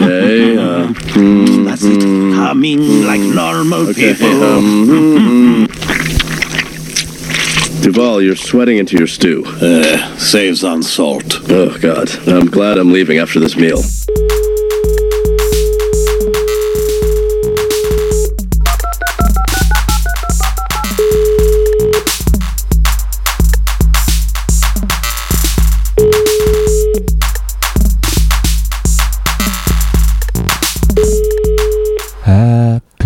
Uh, That's it. Humming like normal okay. people. Um, Duval, you're sweating into your stew. Uh, saves on salt. Oh, God. I'm glad I'm leaving after this meal.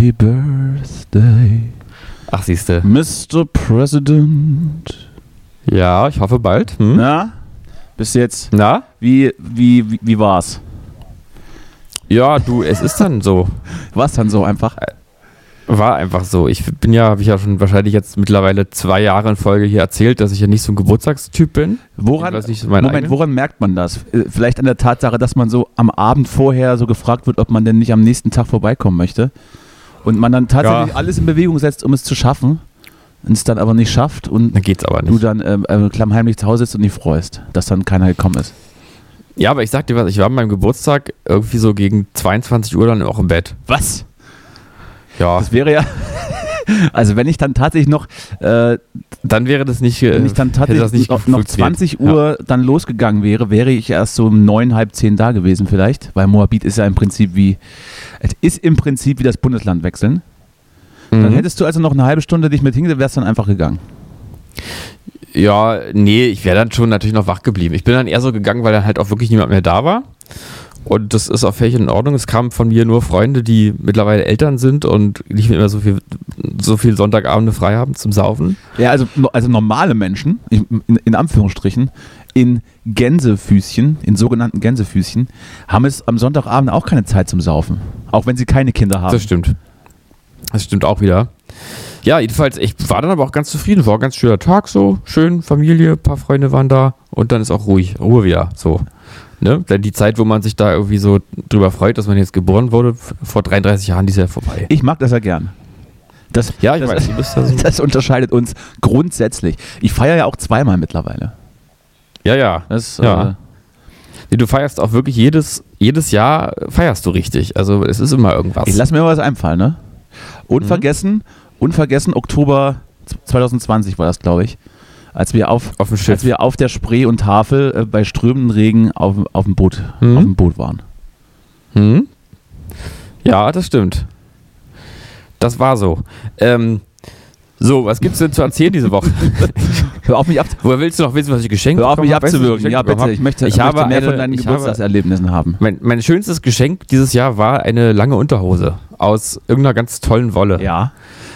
Happy Birthday, Ach, siehste. Mr. President. Ja, ich hoffe bald. Hm? Na? Bis jetzt. Na? Wie, wie, wie, wie war's? Ja, du, es ist dann so. War's dann so einfach? War einfach so. Ich bin ja, habe ich ja schon wahrscheinlich jetzt mittlerweile zwei Jahre in Folge hier erzählt, dass ich ja nicht so ein Geburtstagstyp bin. Woran, nicht, Moment, eigener. woran merkt man das? Äh, Vielleicht an der Tatsache, dass man so am Abend vorher so gefragt wird, ob man denn nicht am nächsten Tag vorbeikommen möchte. Und man dann tatsächlich Ja. alles in Bewegung setzt, um es zu schaffen. Und es dann aber nicht schafft und Dann geht's aber du nicht. dann ähm, äh, klammheimlich zu Hause sitzt und dich freust, dass dann keiner gekommen ist. Ja, aber ich sag dir was, ich war an meinem Geburtstag irgendwie so gegen 22 Uhr dann auch im Bett. Was? Ja, Das wäre ja. Also wenn ich dann tatsächlich noch, äh, dann wäre das nicht, äh, wenn ich dann tatsächlich noch, noch funktioniert. 20 Uhr dann losgegangen wäre, wäre ich erst so um neun, halb zehn da gewesen vielleicht, weil Moabit ist ja im Prinzip wie, es ist im Prinzip wie das Bundesland wechseln. Ja. Dann Mhm. hättest du also noch eine halbe Stunde dich mit hingesetzt, wärst dann einfach gegangen. Ja, nee, ich wäre dann schon natürlich noch wach geblieben. Ich bin dann eher so gegangen, weil dann halt auch wirklich niemand mehr da war. Und das ist auch völlig in Ordnung. Es kamen von mir nur Freunde, die mittlerweile Eltern sind und nicht mehr so viel, so viel Sonntagabende frei haben zum Saufen. Ja, also, also normale Menschen, in, in Anführungsstrichen, in Gänsefüßchen, in sogenannten Gänsefüßchen, haben es am Sonntagabend auch keine Zeit zum Saufen. Auch wenn sie keine Kinder haben. Das stimmt. Das stimmt auch wieder. Ja, jedenfalls, ich war dann aber auch ganz zufrieden. War ein ganz schöner Tag so. Schön, Familie, paar Freunde waren da. Und dann ist auch ruhig, Ruhe wieder. So. Ne? Denn die Zeit, wo man sich da irgendwie so drüber freut, dass man jetzt geboren wurde, vor 33 Jahren, die ist ja vorbei. Ich mag das ja gern. Das, Ja, ich das, weiß, du bist da so- das unterscheidet uns grundsätzlich. Ich feiere ja auch zweimal mittlerweile. Ja, ja. Das, Ja. Äh, Nee, du feierst auch wirklich jedes, jedes Jahr feierst du richtig. Also es ist immer irgendwas. ich lasse mir was einfallen, ne? Unvergessen, unvergessen, Oktober 2020 war das, glaube ich. Als wir auf, Auf als wir auf der Spree und Tafel äh, bei strömenden Regen auf, auf, dem Boot, Mhm. auf dem Boot waren. Hm? Ja, das stimmt. Das war so. Ähm, so, was gibt's denn zu erzählen diese Woche? Hör auf mich ab, Woher willst du noch wissen, was ich geschenkt hör auf mich habe? Abzuwürgen. Ja, bitte. Ich möchte, Ich habe mehr eine- von deinen ich habe- Geburtstagserlebnissen haben. Mein, mein schönstes Geschenk dieses Jahr war eine lange Unterhose aus irgendeiner ganz tollen Wolle. Ja.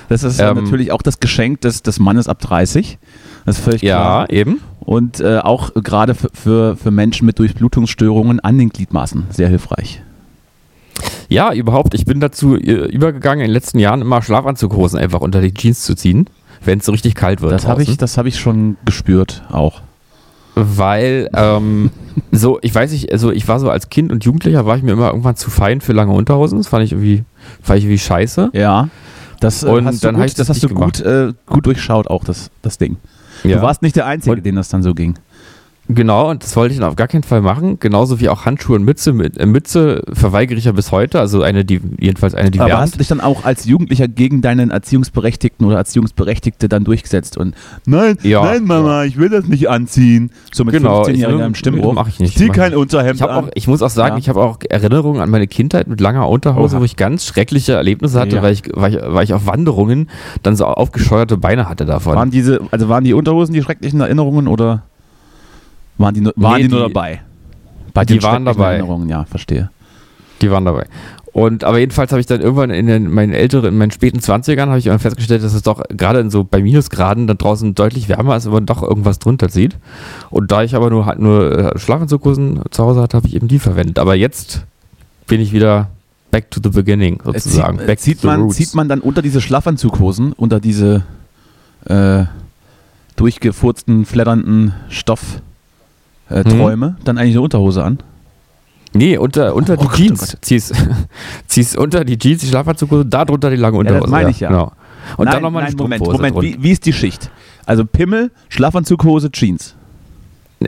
Das ist äh, Ähm, natürlich auch das Geschenk des, des Mannes ab 30. Das ist völlig klar. Ja, eben. Und äh, auch gerade für, für, Menschen mit Durchblutungsstörungen an den Gliedmaßen sehr hilfreich. Ja, überhaupt. Ich bin dazu äh, übergegangen, in den letzten Jahren immer Schlafanzughosen einfach unter die Jeans zu ziehen, wenn es so richtig kalt wird. Das habe ich, das hab ich schon gespürt auch. Weil, ähm, so, ich weiß nicht, also ich war so als Kind und Jugendlicher, war ich mir immer irgendwann zu fein für lange Unterhosen. Das fand ich irgendwie, fand ich irgendwie scheiße. Ja. Das, äh, Und hast du dann hab gut, das das hast du gut, äh, gut durchschaut, auch das, das Ding. Ja. Du warst nicht der Einzige, Und- dem das dann so ging. Genau, und das wollte ich dann auf gar keinen Fall machen. Genauso wie auch Handschuhe und Mütze. Äh, Mütze verweigere ich ja bis heute. Also eine, die, jedenfalls eine, die Aber hast du dich dann auch als Jugendlicher gegen deinen Erziehungsberechtigten oder Erziehungsberechtigte dann durchgesetzt und nein, Ja. nein Mama, ich will das nicht anziehen. So mit Genau, 15-Jährigen ich- im Stimmbruch. mach ich nicht. Zieh kein Unterhemd Ich, an. auch, ich muss auch sagen, Ja. ich habe auch Erinnerungen an meine Kindheit mit langer Unterhose, Oha. wo ich ganz schreckliche Erlebnisse hatte, Ja. weil, ich, weil, ich, weil ich auf Wanderungen dann so aufgescheuerte Beine hatte davon. Waren diese, also waren die Unterhosen die schrecklichen Erinnerungen oder waren die, nur- waren Nee, die nur dabei? Bei die den waren dabei. Erinnerungen, ja, verstehe. Die waren dabei. Und aber jedenfalls habe ich dann irgendwann in den, meinen älteren, in meinen späten 20ern habe ich irgendwann festgestellt, dass es doch gerade in so bei Minusgraden da draußen deutlich wärmer ist, wenn man doch irgendwas drunter zieht. Und da ich aber nur halt nur äh, Schlafanzughosen zu Hause hatte, habe ich eben die verwendet. Aber jetzt bin ich wieder back to the beginning, Äh, sozusagen. Zieht, back zieht, to the man, roots. zieht man dann unter diese Schlafanzughosen, unter diese äh, durchgefurzten, flatternden Stoffträume, äh, Mhm. Träume, dann eigentlich eine Unterhose an? Nee, unter, unter Oh die Gott, oh Jeans. Gott. ziehst, ziehst unter die Jeans, die Schlafanzughose, da drunter die lange das Unterhose. meine ich ja. Genau. Und nein, dann nochmal eine Moment, Moment, drunter. wie, wie ist die Schicht? Also Pimmel, Schlafanzughose, Jeans.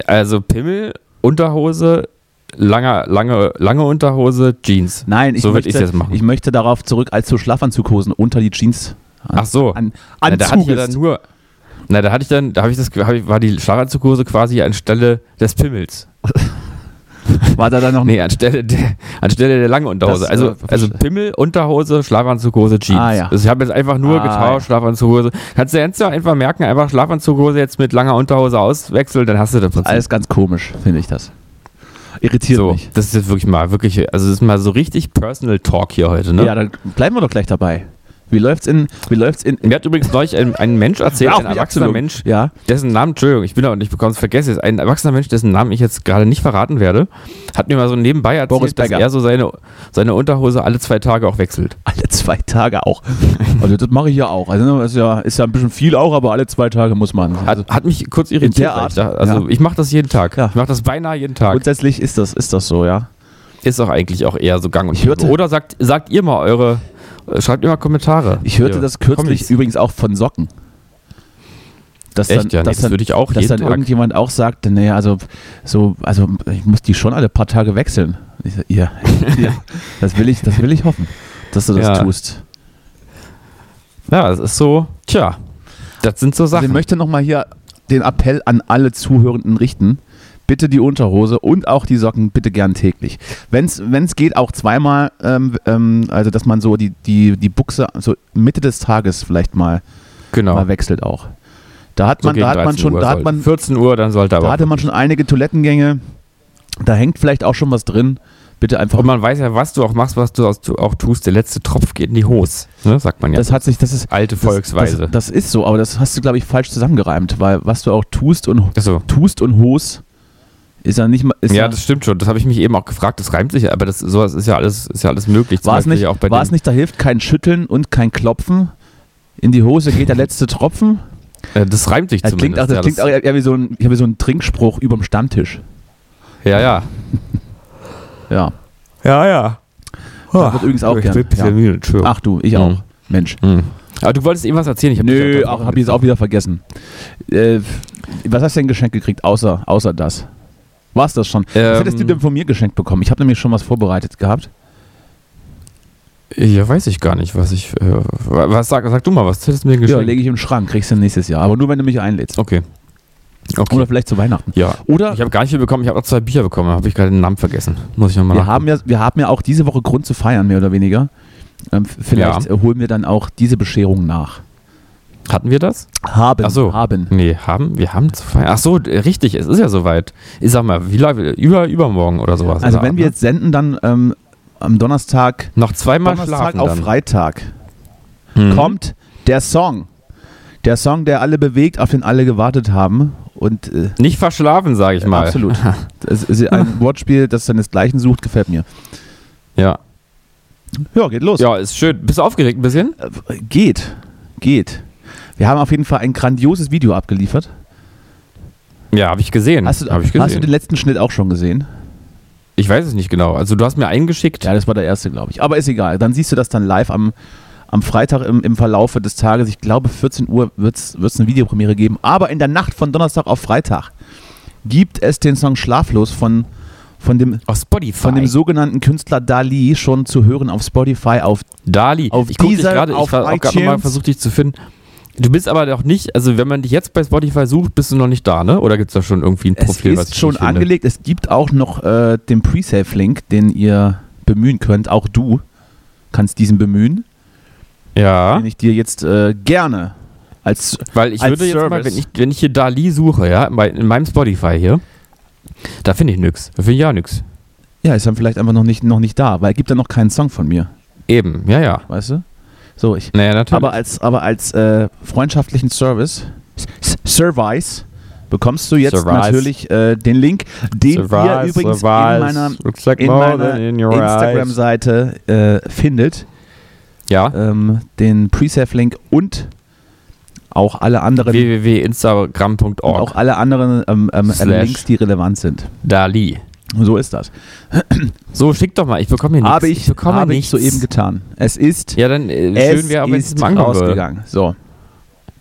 Also Pimmel, Unterhose, lange, lange, lange Unterhose, Jeans. Nein, ich, so möchte, ich jetzt machen. ich möchte darauf zurück, als du Schlafanzughosen unter die Jeans an, Ach so. an, Na, da hatte ich ja dann nur. Na, da hatte ich dann, da habe ich das, hab ich, war die Schlafanzughose quasi anstelle des Pimmels. War da dann noch Nee, anstelle der, anstelle der langen Unterhose. Das, also, äh, also Pimmel, Unterhose, Schlafanzughose, Jeans. Ah, ja. Also ich habe jetzt einfach nur Ah, getauscht, Schlafanzughose. Kannst du jetzt ja einfach merken, einfach Schlafanzughose jetzt mit langer Unterhose auswechseln, dann hast du das Prinzip. alles ganz komisch, finde ich das. Irritiert so, mich. das ist jetzt wirklich mal, wirklich, also das ist mal so richtig Personal Talk hier heute, ne? Ja, dann bleiben wir doch gleich dabei. Wie läuft's in, wie läuft's in, Mir hat übrigens neulich ein, ein Mensch erzählt, ein erwachsener. Mensch, Ja. dessen Namen, Entschuldigung, ich bin aber nicht bekommen, vergesse es, ein erwachsener Mensch, dessen Namen ich jetzt gerade nicht verraten werde, hat mir mal so nebenbei erzählt, dass er so seine, seine Unterhose alle zwei Tage auch wechselt. Alle zwei Tage auch. Also das mache ich ja auch. Also ist ja, ist ja ein bisschen viel auch, aber alle zwei Tage muss man. Also Hat, hat mich kurz irritiert. der Art, Ich dachte, also ja. ich mache das jeden Tag. Ja. Ich mache das beinahe jeden Tag. grundsätzlich ist das, ist das so, ja. Ist auch eigentlich auch eher so gang und Ich hörte- gäbe. Oder sagt, sagt ihr mal eure, schreibt ihr mal Kommentare. Ich hörte Hier, das kürzlich Kommis. übrigens auch von Socken. Dass Echt, ja, nee, das dann, würde ich auch dass dann Tag. irgendjemand auch sagt, naja, also so, also ich muss die schon alle paar Tage wechseln. Ich sag, ja, ja, das will ich, das will ich hoffen, dass du das Ja. tust. Ja, es ist so, tja, das sind so Also ich Sachen. möchte nochmal hier den Appell an alle Zuhörenden richten. Bitte die Unterhose und auch die Socken bitte gern täglich. Wenn es geht, auch zweimal, ähm, ähm, also dass man so die, die, die Buchse so Mitte des Tages vielleicht mal, genau. mal wechselt auch. Da hat So man, gegen da hat man 13 schon, Uhr da hat man, 14 Uhr, dann sollte da aber. hatte man schon einige Toilettengänge. Da hängt vielleicht auch schon was drin. Bitte einfach. und man weiß ja, was du auch machst, was du auch tust. Der letzte Tropf geht in die Hose. Ne, sagt man ja. das hat sich, das ist Alte das, Volksweise. Das, das ist so, aber das hast du glaube ich falsch zusammengereimt, weil was du auch tust und Achso. tust und hos ist ja nicht mal. Ist Ja, das stimmt schon. Das habe ich mich eben auch gefragt. Das reimt sich ja, aber das sowas ist ja alles, ist ja alles möglich. War es nicht, ja auch bei war den- es nicht, da hilft kein Schütteln und kein Klopfen. In die Hose geht der letzte Tropfen. Äh, das reimt sich Das klingt, zumindest. auch, das ja, klingt auch eher wie so ein, wie so ein Trinkspruch überm Stammtisch. ja, ja. Ja. Ja, ja. Das wird übrigens auch ich gern. bin ein bisschen Ja. müde, Entschuldigung. Ach du, ich Mhm. auch. Mensch. Hm. Aber du wolltest eben was erzählen. Ich hab Nö, unterbrochen. auch, hab ich jetzt auch wieder vergessen. Äh, was hast du denn geschenkt gekriegt, außer, außer das? War es das schon? was Ähm, hättest du denn von mir geschenkt bekommen? Ich habe nämlich schon was vorbereitet gehabt. Ja, weiß ich gar nicht, was ich. Äh, was sag, sag du mal, was hättest du mir Ja, geschenkt? lege ich im Schrank, kriegst du nächstes Jahr. Aber nur, wenn du mich einlädst. okay. Okay. Oder vielleicht zu Weihnachten. ja. Oder Ich habe gar nicht viel bekommen, ich habe auch zwei Bücher bekommen, habe ich gerade den Namen vergessen. Muss ich nochmal wir haben, ja, wir haben ja auch diese Woche Grund zu feiern, mehr oder weniger. Ähm, vielleicht Ja. holen wir dann auch diese Bescherung nach. Hatten wir das? Haben. Ach so. Haben. Nee, haben, wir haben zu feiern. Ach so, richtig, es ist ja soweit. Ich sag mal, wie lange, über, übermorgen oder sowas. Also wenn wir jetzt senden, dann ähm, am Donnerstag, Noch zweimal Donnerstag schlafen auf dann. Freitag Mhm. kommt der Song. Der Song, der alle bewegt, auf den alle gewartet haben. Und äh, Nicht verschlafen, sage ich mal. absolut. Ein Wortspiel, das seinesgleichen sucht, gefällt mir. Ja. Ja, geht los. ja, ist schön. Bist du aufgeregt ein bisschen? Äh, Geht. Geht. Wir haben auf jeden Fall ein grandioses Video abgeliefert. Ja, habe ich gesehen. Hast du, hab ich hast du gesehen. den letzten Schnitt auch schon gesehen? ich weiß es nicht genau. Also du hast mir eingeschickt. Ja, das war der erste, glaube ich. Aber ist egal. Dann siehst du das dann live am, am Freitag im, im Verlaufe des Tages. Ich glaube, 14 Uhr wird es eine Videopremiere geben. Aber in der Nacht von Donnerstag auf Freitag gibt es den Song Schlaflos von, von, dem, Auf Spotify. von dem sogenannten Künstler Dali schon zu hören auf Spotify, auf Dali. Auf ich guck dich Deezer, gerade, ich auch gerade iTunes. versucht, dich zu finden. Du bist aber noch nicht, also wenn man dich jetzt bei Spotify sucht, bist du noch nicht da, ne? Oder gibt es da schon irgendwie ein Es Profil, was ist ich schon nicht finde? angelegt. Es gibt auch noch äh, den Pre-Save-Link, den ihr bemühen könnt. Auch du kannst diesen bemühen, Ja, den ich dir jetzt äh, gerne als weil ich als würde jetzt mal, Service. wenn ich, wenn ich hier Dali suche, ja, in meinem Spotify hier, da finde ich nix. Da finde ich ja nix. ja, ist dann vielleicht einfach noch nicht noch nicht da, weil es gibt ja noch keinen Song von mir, Eben, ja, ja. weißt du? So ich. Naja, natürlich. Aber als aber als äh, freundschaftlichen Service, Service bekommst du jetzt Surprise. natürlich äh, den Link, den ihr Surprise, übrigens surprise. in meiner, like in meiner in. Instagram-Seite äh, findet. Ja. Ähm, den Pre-Save-Link und auch alle anderen, www.instagram.org. auch alle anderen ähm, ähm. Links, die relevant sind. Dali. So ist das. So, schick doch mal. Ich bekomme hier nichts. Habe ich, bekomme habe ich nichts. soeben getan. Es ist, Ja, dann äh, es schön wäre, aber ist jetzt mal rausgegangen. So.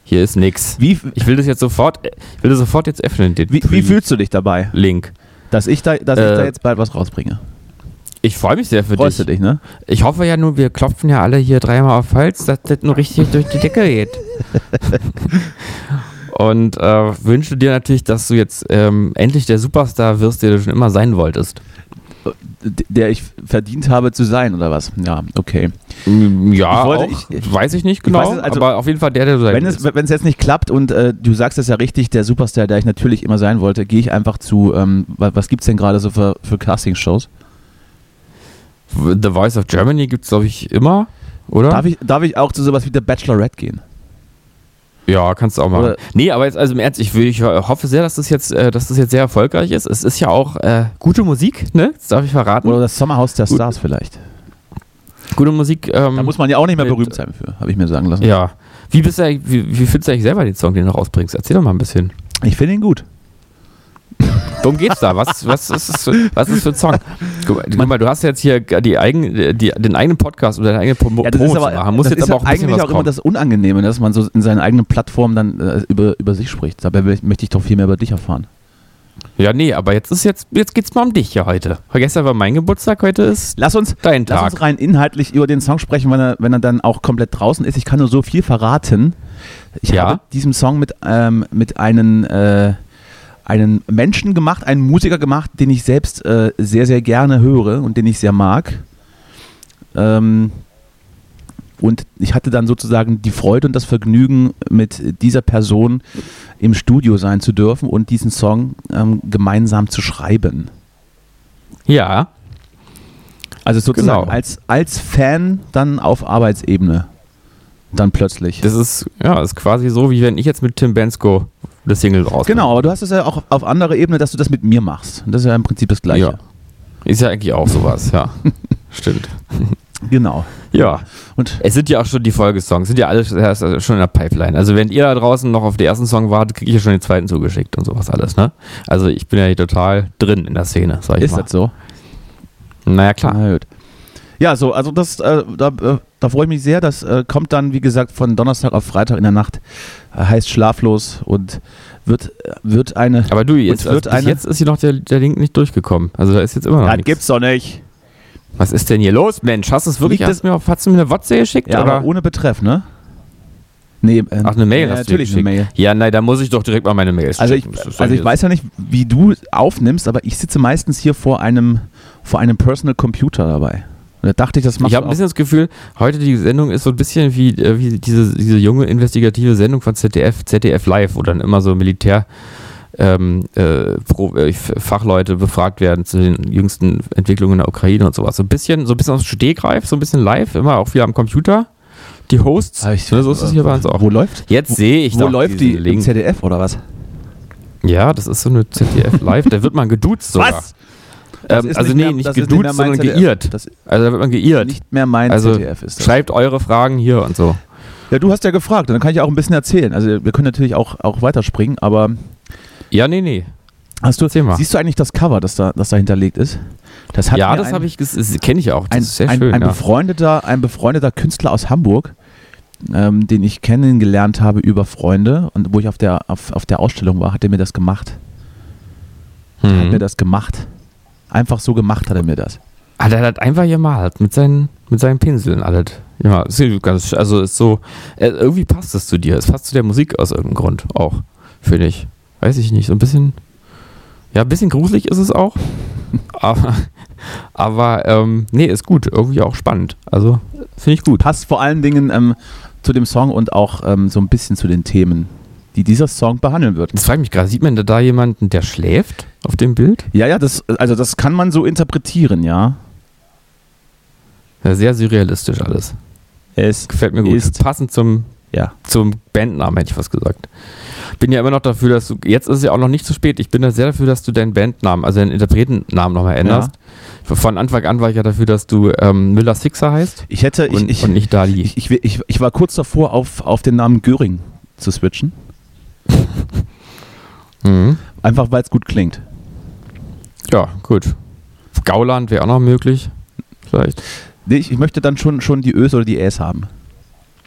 Hier ist nix. Wie, Ich will das jetzt sofort, ich will das sofort jetzt öffnen, wie, wie fühlst du dich dabei, Link. dass ich da, dass ich Äh, da jetzt bald was rausbringe? Ich freue mich sehr für Freust dich. du dich, ne? Ich hoffe ja nur, wir klopfen ja alle hier dreimal auf Hals, dass das nur richtig durch die Decke geht. Und äh, wünsche dir natürlich, dass du jetzt ähm, endlich der Superstar wirst, der du schon immer sein wolltest. D- Der ich verdient habe zu sein, oder was? Ja, okay. Mm, Ja, Ich wollte- auch, ich- weiß ich nicht genau, weiß es, also- aber auf jeden Fall der, der du sein Wenn es, wenn es jetzt nicht klappt und äh, du sagst es ja richtig, der Superstar, der ich natürlich immer sein wollte, gehe ich einfach zu, ähm, wa- was gibt es denn gerade so für, für Castingshows? The Voice of Germany gibt es, glaube ich, immer, oder? Darf ich, darf ich auch zu sowas wie der Bachelorette gehen? Ja, kannst du auch machen. Oder- nee, aber jetzt, also im Ernst, ich, will, ich hoffe sehr, dass das jetzt, äh, dass das jetzt sehr erfolgreich ist. Es ist ja auch äh, gute Musik, ne? Das darf ich verraten. Oder das Sommerhaus der Stars vielleicht? gute Musik. Ähm, Da muss man ja auch nicht mehr berühmt sein für, habe ich mir sagen lassen. Ja. Wie, bist du, wie, wie findest du eigentlich selber den Song, den du rausbringst? Erzähl doch mal ein bisschen. Ich finde ihn gut. Worum geht's da? Was, was, ist, das für, was ist für ein Song? Guck mal, guck mal, du hast jetzt hier die eigen, die, den eigenen Podcast oder deine eigene Promo Ja, das ist aber, machen. Muss jetzt aber auch ein eigentlich auch immer kommen. das Unangenehme, dass man so in seinen eigenen Plattformen dann äh, über, über sich spricht. Dabei möchte ich doch viel mehr über dich erfahren. Ja, nee, aber jetzt ist jetzt, jetzt geht's mal um dich ja heute. Gestern war mein Geburtstag, heute ist Lass uns, dein lass Tag. uns rein inhaltlich über den Song sprechen, wenn er, wenn er dann auch komplett draußen ist. Ich kann nur so viel verraten. Ich Ja. habe diesen Song mit, ähm, mit einem, äh, einen Menschen gemacht, einen Musiker gemacht, den ich selbst äh, sehr, sehr gerne höre und den ich sehr mag. Ähm, und ich hatte dann sozusagen die Freude und das Vergnügen, mit dieser Person im Studio sein zu dürfen und diesen Song ähm, gemeinsam zu schreiben. Ja, Also sozusagen Genau. als, als Fan dann auf Arbeitsebene. Dann plötzlich. das ist, ja, ist quasi so, wie wenn ich jetzt mit Tim Bensko das Single rausbringe. genau, aber du hast es ja auch auf andere Ebene, dass du das mit mir machst. Das ist ja im Prinzip das Gleiche. Ja. Ist ja eigentlich auch sowas, ja. Stimmt. Genau. Ja. Und Es sind ja auch schon die Folgesongs, sind ja alle schon erst- schon in der Pipeline. Also wenn ihr da draußen noch auf den ersten Song wartet, kriege ich ja schon den zweiten zugeschickt und sowas alles, ne? Also ich bin ja hier total drin in der Szene, sag ich ist mal. das so? Naja, klar. Na gut. Ja, so, also das, äh, da, äh, da freue ich mich sehr. Das äh, kommt dann, wie gesagt, von Donnerstag auf Freitag in der Nacht. Äh, heißt schlaflos und wird, äh, wird eine. Aber du, jetzt, also bis eine- jetzt ist hier noch der, der Link nicht durchgekommen. Also da ist jetzt immer noch das nichts. gibt's doch nicht. Was ist denn hier los, Mensch? Hast du es wirklich Liegt erst mir auf, hast du mir eine WhatsApp geschickt? Ja, oder? aber ohne Betreff, ne? Nee, ähm, Ach, eine Mail ja, hast du natürlich eine. Mail. Ja, nein, da muss ich doch direkt mal meine Mails Also ich, also ich weiß ja nicht, wie du aufnimmst, aber ich sitze meistens hier vor einem, vor einem Personal Computer dabei. Und da dachte ich, das machst Ich habe ein bisschen das Gefühl, heute die Sendung ist so ein bisschen wie, äh, wie diese, diese junge investigative Sendung von ZDF, ZDF Live, wo dann immer so Militär ähm, äh, Pro, äh, Fachleute befragt werden zu den jüngsten Entwicklungen in der Ukraine und sowas. So ein bisschen, so ein bisschen aus dem Stehgreif, so ein bisschen live, immer auch viel am Computer. Die Hosts. Ich- Ne, so ist es hier bei uns auch. Wo läuft? Jetzt sehe ich Wo doch läuft die? Im Link. ZDF oder was? Ja, das ist so eine ZDF Live, da wird man geduzt sogar. Was? Ähm, also nicht nee, mehr- nicht geduzt, mein sondern ZDF. geirrt. Das Also da wird man geirrt. nicht mehr mein also ZDF ist das. schreibt eure Fragen hier und so. Ja, du hast ja gefragt, und dann kann ich auch ein bisschen erzählen. Also wir können natürlich auch, auch weiterspringen, aber Ja, nee, nee. hast du, Erzähl mal. siehst du eigentlich das Cover, das da, das da hinterlegt ist? Das hat ja, das habe ich, das kenne ich auch. Das ein, ist sehr ein, schön. ein, ja. befreundeter, ein befreundeter Künstler aus Hamburg, ähm, den ich kennengelernt habe über Freunde und wo ich auf der, auf, auf der Ausstellung war, hat er mir das gemacht. Hat mir Mhm. das gemacht. Einfach so gemacht hat er mir das. Ah, der hat einfach gemalt mit seinen, mit seinen Pinseln alles. Ja, also ist so, äh, irgendwie passt es zu dir. Es passt zu der Musik aus irgendeinem Grund auch, finde ich. Weiß ich nicht, so ein bisschen, ja, ein bisschen gruselig ist es auch. aber, aber ähm, nee, ist gut, irgendwie auch spannend. Also, finde ich gut. Passt vor allen Dingen ähm, zu dem Song und auch ähm, so ein bisschen zu den Themen, die dieser Song behandeln wird. Jetzt frage ich mich gerade, sieht man da, da jemanden, der schläft auf dem Bild? Ja, ja, das, also das kann man so interpretieren, ja. Ja, sehr surrealistisch alles. Es Gefällt mir gut. Ist- Passend zum ja. zum Bandnamen hätte ich was gesagt. Ich bin ja immer noch dafür, dass du, jetzt ist es ja auch noch nicht zu spät, ich bin da sehr dafür, dass du deinen Bandnamen, also deinen Interpretennamen nochmal änderst. Von Anfang an war ich ja dafür, dass du ähm, Müller Sixer heißt Ich hätte, ich, und, ich, und nicht Dali. ich, ich, ich, ich war kurz davor, auf, auf den Namen Göring zu switchen. Mhm. Einfach weil es gut klingt. Ja, gut. Gauland wäre auch noch möglich. Vielleicht. Nee, ich, ich möchte dann schon, schon die Ös oder die Äs haben.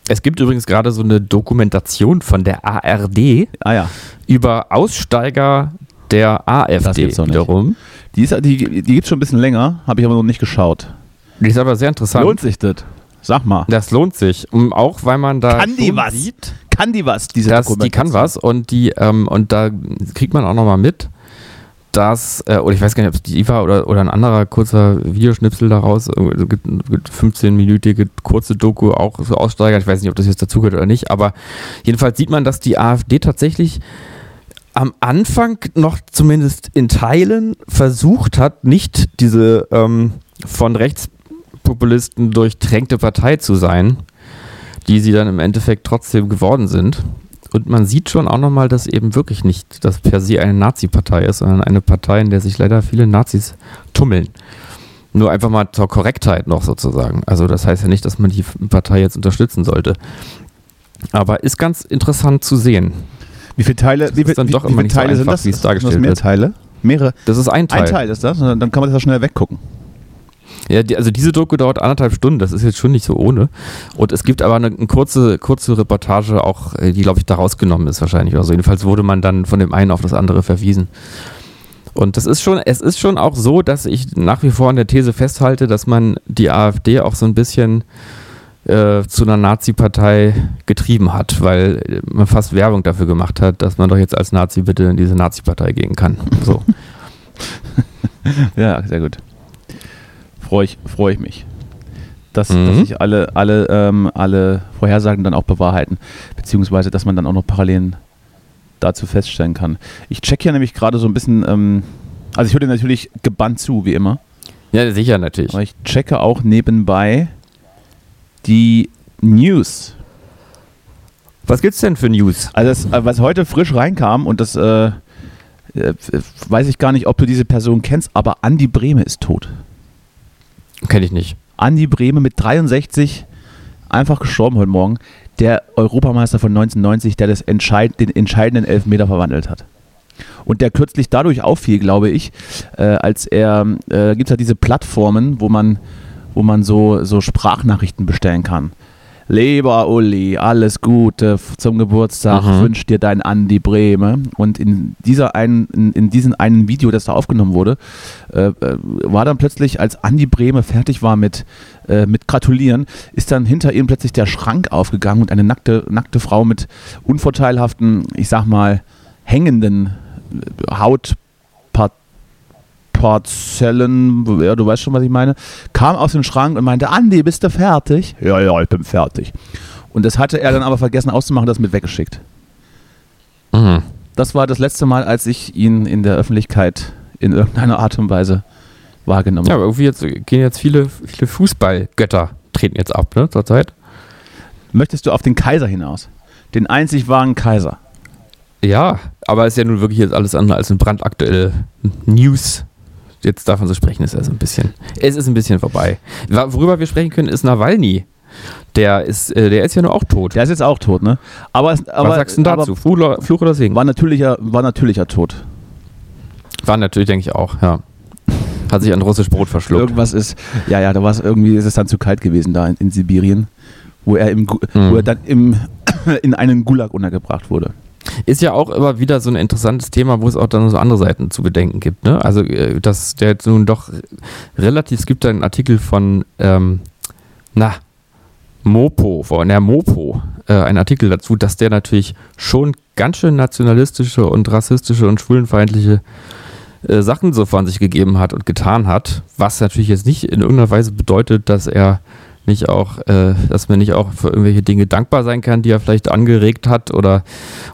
Es gibt übrigens gerade so eine Dokumentation von der ARD Ah ja. über Aussteiger der AfD wiederum. Die, ist, die, die gibt es schon ein bisschen länger, habe ich aber noch nicht geschaut. Die ist aber sehr interessant. Lohnt sich das? Sag mal. Das lohnt sich. Um, auch weil man da Kann die was? sieht, Kann die was, diese dass die kann was und die ähm, und da kriegt man auch nochmal mit, dass, äh, oder ich weiß gar nicht, ob es die war oder, oder ein anderer kurzer Videoschnipsel daraus, äh, es gibt, gibt 15-minütige kurze Doku, auch so Aussteiger, ich weiß nicht, ob das jetzt dazugehört oder nicht, aber jedenfalls sieht man, dass die AfD tatsächlich am Anfang noch zumindest in Teilen versucht hat, nicht diese ähm, von Rechtspopulisten durchtränkte Partei zu sein, die sie dann im Endeffekt trotzdem geworden sind. Und man sieht schon auch nochmal, dass eben wirklich nicht das per se eine Nazi-Partei ist, sondern eine Partei, in der sich leider viele Nazis tummeln. Nur einfach mal zur Korrektheit noch sozusagen. Also das heißt ja nicht, dass man die Partei jetzt unterstützen sollte. Aber ist ganz interessant zu sehen. Wie viele Teile, Das wie, ist dann wie, doch wie immer viele nicht so Teile sind einfach, das? wie es Sind das dargestellt mehr wird. Teile? Mehrere? Das ist ein Teil. Ein Teil ist das, dann kann man das ja schnell weggucken. Ja, die, also diese Doku dauert anderthalb Stunden, das ist jetzt schon nicht so ohne. Und es gibt aber eine, eine kurze, kurze Reportage auch, äh, die, glaube ich, da rausgenommen ist wahrscheinlich oder. Jedenfalls wurde man dann von dem einen auf das andere verwiesen. Und das ist schon, es ist schon auch so, dass ich nach wie vor an der These festhalte, dass man die AfD auch so ein bisschen äh, zu einer Nazi-Partei getrieben hat, weil äh, man fast Werbung dafür gemacht hat, dass man doch jetzt als Nazi bitte in diese Nazi-Partei gehen kann. So. Ja, sehr gut. Freue ich, freu ich mich. Dass, Mhm. dass sich alle, alle, ähm, alle Vorhersagen dann auch bewahrheiten. Beziehungsweise, dass man dann auch noch Parallelen dazu feststellen kann. Ich check hier nämlich gerade so ein bisschen, ähm, also ich höre dir natürlich gebannt zu, wie immer. Ja, sicher natürlich. Aber ich checke auch nebenbei die News. Was gibt's denn für News? Also das, äh, was heute frisch reinkam und das äh, äh, weiß ich gar nicht, ob du diese Person kennst, aber Andi Brehme ist tot. Kenne ich nicht. Andi Brehme mit 63 einfach gestorben heute Morgen. Der Europameister von 1990, der das entscheid den entscheidenden Elfmeter verwandelt hat. Und der kürzlich dadurch auffiel, glaube ich, äh, als er, äh, gibt es ja diese Plattformen, wo man, wo man so, so Sprachnachrichten bestellen kann. Lieber Uli, alles Gute zum Geburtstag, Mhm. wünscht dir dein Andi Brehme. Und in, dieser einen, in, in diesem einen Video, das da aufgenommen wurde, äh, äh, war dann plötzlich, als Andi Brehme fertig war mit, äh, mit Gratulieren, ist dann hinter ihm plötzlich der Schrank aufgegangen und eine nackte, nackte Frau mit unvorteilhaften, ich sag mal, hängenden äh, Hautparzellen, ja, du weißt schon, was ich meine, kam aus dem Schrank und meinte, Andi, bist du fertig? Ja, ja, ich bin fertig. Und das hatte er dann aber vergessen auszumachen, das mit weggeschickt. Mhm. Das war das letzte Mal, als ich ihn in der Öffentlichkeit in irgendeiner Art und Weise wahrgenommen Ja, habe. aber irgendwie jetzt, gehen jetzt viele, viele Fußballgötter treten jetzt ab, ne, zurzeit. Möchtest du auf den Kaiser hinaus? Den einzig wahren Kaiser. Ja, aber ist ja nun wirklich jetzt alles andere als eine brandaktuelle News. Jetzt davon zu sprechen, ist ja so ein bisschen. Es ist ein bisschen vorbei. Worüber wir sprechen können, ist Nawalny. Der ist, äh, der ist ja nur auch tot. Der ist jetzt auch tot, ne? Aber, aber Was sagst du dazu? Fluch, oder- Fluch oder Segen? Aber war natürlicher, war natürlicher Tod. War natürlich, denke ich auch, ja. Hat sich an russisch Brot verschluckt. Irgendwas ist, ja, ja, da war es irgendwie, ist es dann zu kalt gewesen da in, in Sibirien, wo er, im, Mhm. wo er dann im, in einen Gulag untergebracht wurde. Ist ja auch immer wieder so ein interessantes Thema, wo es auch dann so andere Seiten zu bedenken gibt. Ne? Also, äh, dass der jetzt nun doch relativ, es gibt einen Artikel von, ähm, na, Mopo, von der Mopo, äh, ein Artikel dazu, dass der natürlich schon ganz schön nationalistische und rassistische und schwulenfeindliche äh, Sachen so von sich gegeben hat und getan hat, was natürlich jetzt nicht in irgendeiner Weise bedeutet, dass er nicht auch, äh, dass man nicht auch für irgendwelche Dinge dankbar sein kann, die er vielleicht angeregt hat oder,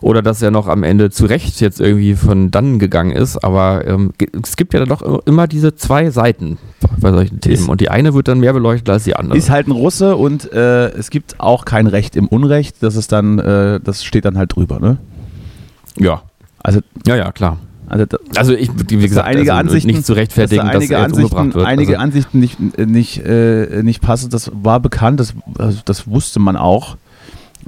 oder dass er noch am Ende zu Recht jetzt irgendwie von dannen gegangen ist. Aber ähm, es gibt ja dann doch immer diese zwei Seiten bei solchen Themen Ist- und die eine wird dann mehr beleuchtet als die andere. Ist halt ein Russe und äh, es gibt auch kein Recht im Unrecht. Das ist dann, äh, das steht dann halt drüber, ne? Ja. Also, Ja, ja, klar. Also da- Also ich, wie gesagt, einige also Ansichten, nicht zu rechtfertigen, dass dass, da einige er jetzt Ansichten, umgebracht wird. einige also, Ansichten nicht, nicht, äh, nicht passen, das war bekannt, das, also das wusste man auch.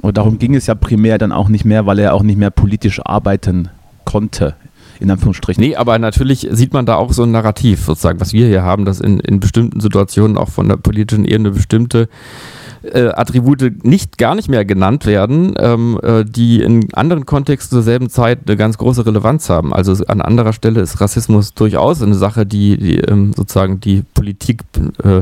Und darum ging es ja primär dann auch nicht mehr, weil er auch nicht mehr politisch arbeiten konnte, in Anführungsstrichen. Nee, aber natürlich sieht man da auch so ein Narrativ, sozusagen, was wir hier haben, dass in, in bestimmten Situationen auch von der politischen Ebene bestimmte äh, Attribute nicht gar nicht mehr genannt werden, ähm, äh, die in anderen Kontexten zur selben Zeit eine ganz große Relevanz haben. Also an anderer Stelle ist Rassismus durchaus eine Sache, die, die ähm, sozusagen die Politik äh,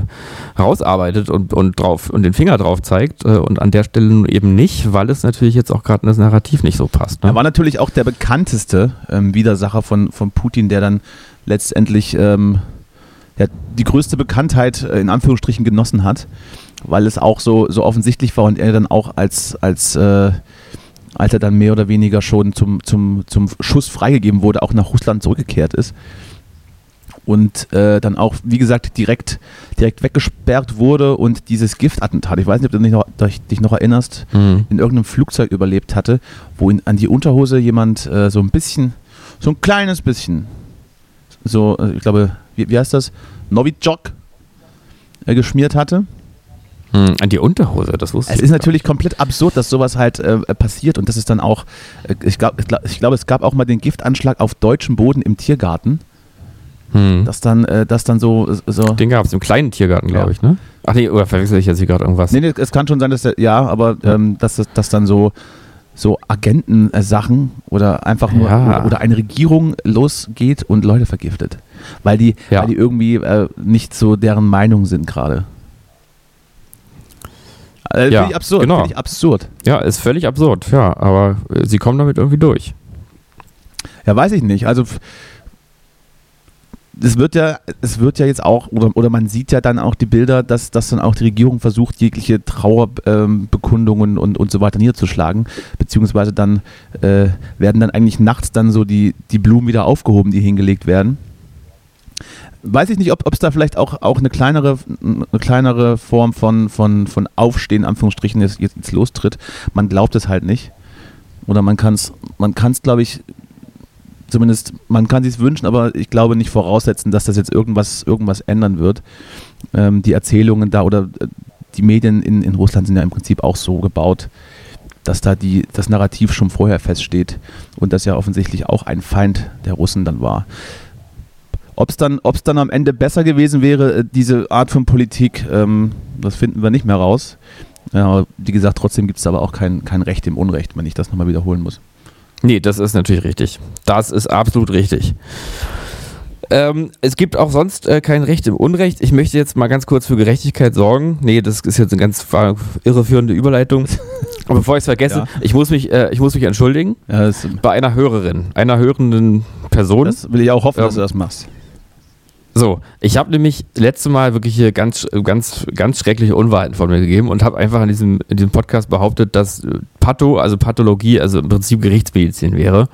rausarbeitet und, und drauf und den Finger drauf zeigt äh, und an der Stelle nun eben nicht, weil es natürlich jetzt auch gerade das Narrativ nicht so passt. Ne? Er war natürlich auch der bekannteste ähm, Widersacher von, von Putin, der dann letztendlich ähm, ja, die größte Bekanntheit äh, in Anführungsstrichen genossen hat, weil es auch so, so offensichtlich war und er dann auch als, als, äh, als er dann mehr oder weniger schon zum, zum, zum Schuss freigegeben wurde, auch nach Russland zurückgekehrt ist. Und äh, dann auch, wie gesagt, direkt, direkt weggesperrt wurde und dieses Giftattentat, ich weiß nicht, ob du dich noch, dich noch erinnerst, Mhm. in irgendeinem Flugzeug überlebt hatte, wo ihn an die Unterhose jemand äh, so ein bisschen, so ein kleines bisschen, so, äh, ich glaube, wie, wie heißt das? Novichok äh, geschmiert hatte. Hm, An die Unterhose, das wusste Es ich ist gar natürlich komplett absurd, dass sowas halt äh, passiert und das ist dann auch, äh, ich glaube, ich, glaub, es gab auch mal den Giftanschlag auf deutschem Boden im Tiergarten, nicht. Hm. dass dann, äh, dass dann so, so Den gab es im kleinen Tiergarten, glaube Ja. ich, ne? Ach nee, oder verwechsel ich jetzt hier gerade irgendwas? Nee, nee, es kann schon sein, dass der, ja, aber ähm, dass, das- dass dann so, so Agentensachen oder einfach nur Ja. oder, oder eine Regierung losgeht und Leute vergiftet. Weil die, Ja. weil die irgendwie äh, nicht so deren Meinung sind gerade. Äh, Ja, absurd. genau. Finde ich absurd. Ja, ist völlig absurd, ja, aber äh, sie kommen damit irgendwie durch. Ja, weiß ich nicht. Also es wird ja, es wird ja jetzt auch, oder, oder man sieht ja dann auch die Bilder, dass, dass dann auch die Regierung versucht, jegliche Trauerbekundungen und, und so weiter niederzuschlagen. Beziehungsweise dann äh, werden dann eigentlich nachts dann so die, die Blumen wieder aufgehoben, die hingelegt werden. Weiß ich nicht, ob es da vielleicht auch, auch eine, kleinere, eine kleinere Form von, von, von Aufstehen, Anführungsstrichen, jetzt, jetzt lostritt. Man glaubt es halt nicht. Oder man kann es, man kann's, glaube ich, zumindest, man kann sich wünschen, aber ich glaube nicht voraussetzen, dass das jetzt irgendwas, irgendwas ändern wird. Ähm, die Erzählungen da oder äh, die Medien in, in Russland sind ja im Prinzip auch so gebaut, dass da die, das Narrativ schon vorher feststeht und das ja offensichtlich auch ein Feind der Russen dann war. Ob es dann, ob's dann am Ende besser gewesen wäre, äh, diese Art von Politik, ähm, das finden wir nicht mehr raus. Ja, wie gesagt, trotzdem gibt es aber auch kein, kein Recht im Unrecht, wenn ich das nochmal wiederholen muss. Nee, das ist natürlich richtig. Das ist absolut richtig. Ähm, es gibt auch sonst äh, kein Recht im Unrecht. Ich möchte jetzt mal ganz kurz für Gerechtigkeit sorgen. Nee, das ist jetzt eine ganz irreführende Überleitung. Aber bevor ich es vergesse, Ja. ich, muss mich, äh, ich muss mich entschuldigen Ja, das, bei einer Hörerin, einer hörenden Person. das will ich auch hoffen, dass Ähm, du das machst. So, ich habe nämlich letzte Mal wirklich hier ganz, ganz, ganz schreckliche Unwahrheiten von mir gegeben und habe einfach in diesem, in diesem Podcast behauptet, dass Patho, also Pathologie, also im Prinzip Gerichtsmedizin wäre.